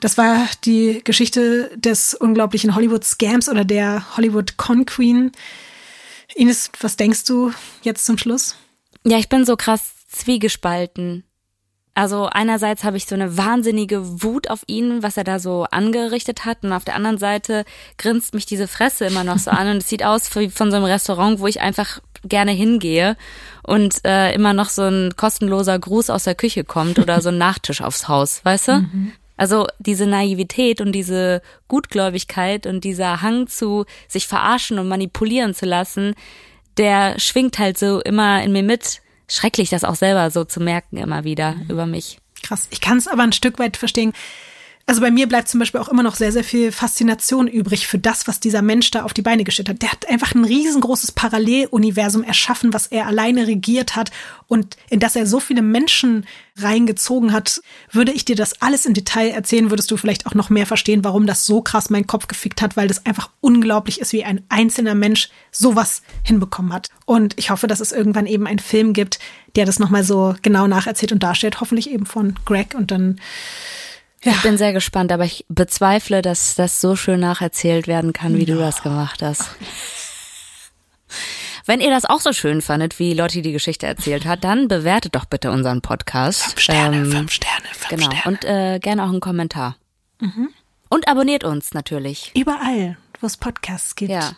Das war die Geschichte des unglaublichen Hollywood-Scams oder der Hollywood Con Queen. Ines, was denkst du jetzt zum Schluss? Ja, ich bin so krass zwiegespalten. Also einerseits habe ich so eine wahnsinnige Wut auf ihn, was er da so angerichtet hat, und auf der anderen Seite grinst mich diese Fresse immer noch so an und es sieht aus wie von so einem Restaurant, wo ich einfach gerne hingehe und äh, immer noch so ein kostenloser Gruß aus der Küche kommt oder so ein Nachtisch aufs Haus, weißt du? Also diese Naivität und diese Gutgläubigkeit und dieser Hang zu sich verarschen und manipulieren zu lassen, der schwingt halt so immer in mir mit. Schrecklich, das auch selber so zu merken immer wieder über mich. Krass. Ich kann es aber ein Stück weit verstehen. Also bei mir bleibt zum Beispiel auch immer noch sehr, sehr viel Faszination übrig für das, was dieser Mensch da auf die Beine gestellt hat. Der hat einfach ein riesengroßes Paralleluniversum erschaffen, was er alleine regiert hat und in das er so viele Menschen reingezogen hat. Würde ich dir das alles im Detail erzählen, würdest du vielleicht auch noch mehr verstehen, warum das so krass meinen Kopf gefickt hat, weil das einfach unglaublich ist, wie ein einzelner Mensch sowas hinbekommen hat. Und ich hoffe, dass es irgendwann eben einen Film gibt, der das nochmal so genau nacherzählt und darstellt. Hoffentlich eben von Greg und dann ja. Ich bin sehr gespannt, aber ich bezweifle, dass das so schön nacherzählt werden kann, wie du das gemacht hast. Wenn ihr das auch so schön fandet, wie Lotti die Geschichte erzählt hat, dann bewertet doch bitte unseren Podcast. Fünf Sterne, Ähm, fünf Sterne, fünf Genau. Sterne. Und äh, gerne auch einen Kommentar. Und abonniert uns natürlich. Überall, wo es Podcasts gibt. Ja.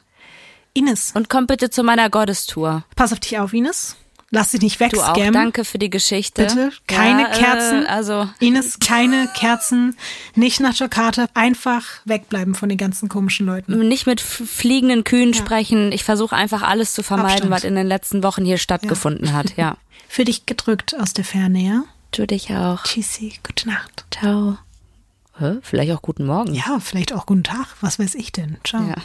Ines, Und kommt bitte zu meiner Gottestour. pass auf dich auf, Ines. Lass dich nicht Du auch. wegscammen. Danke für die Geschichte. Bitte, keine Ja, Kerzen. Äh, also, Ines, keine Kerzen, nicht nach Jakarta. Einfach wegbleiben von den ganzen komischen Leuten. nicht mit fliegenden Kühen sprechen. Ich versuche einfach alles zu vermeiden, Abstand. was in den letzten Wochen hier stattgefunden hat. Ja. Für dich gedrückt aus der Ferne, ja? Du dich auch. Tschüssi, gute Nacht. Ciao. Hä? Vielleicht auch guten Morgen. Ja, vielleicht auch guten Tag. Was weiß ich denn? Ciao. Ja.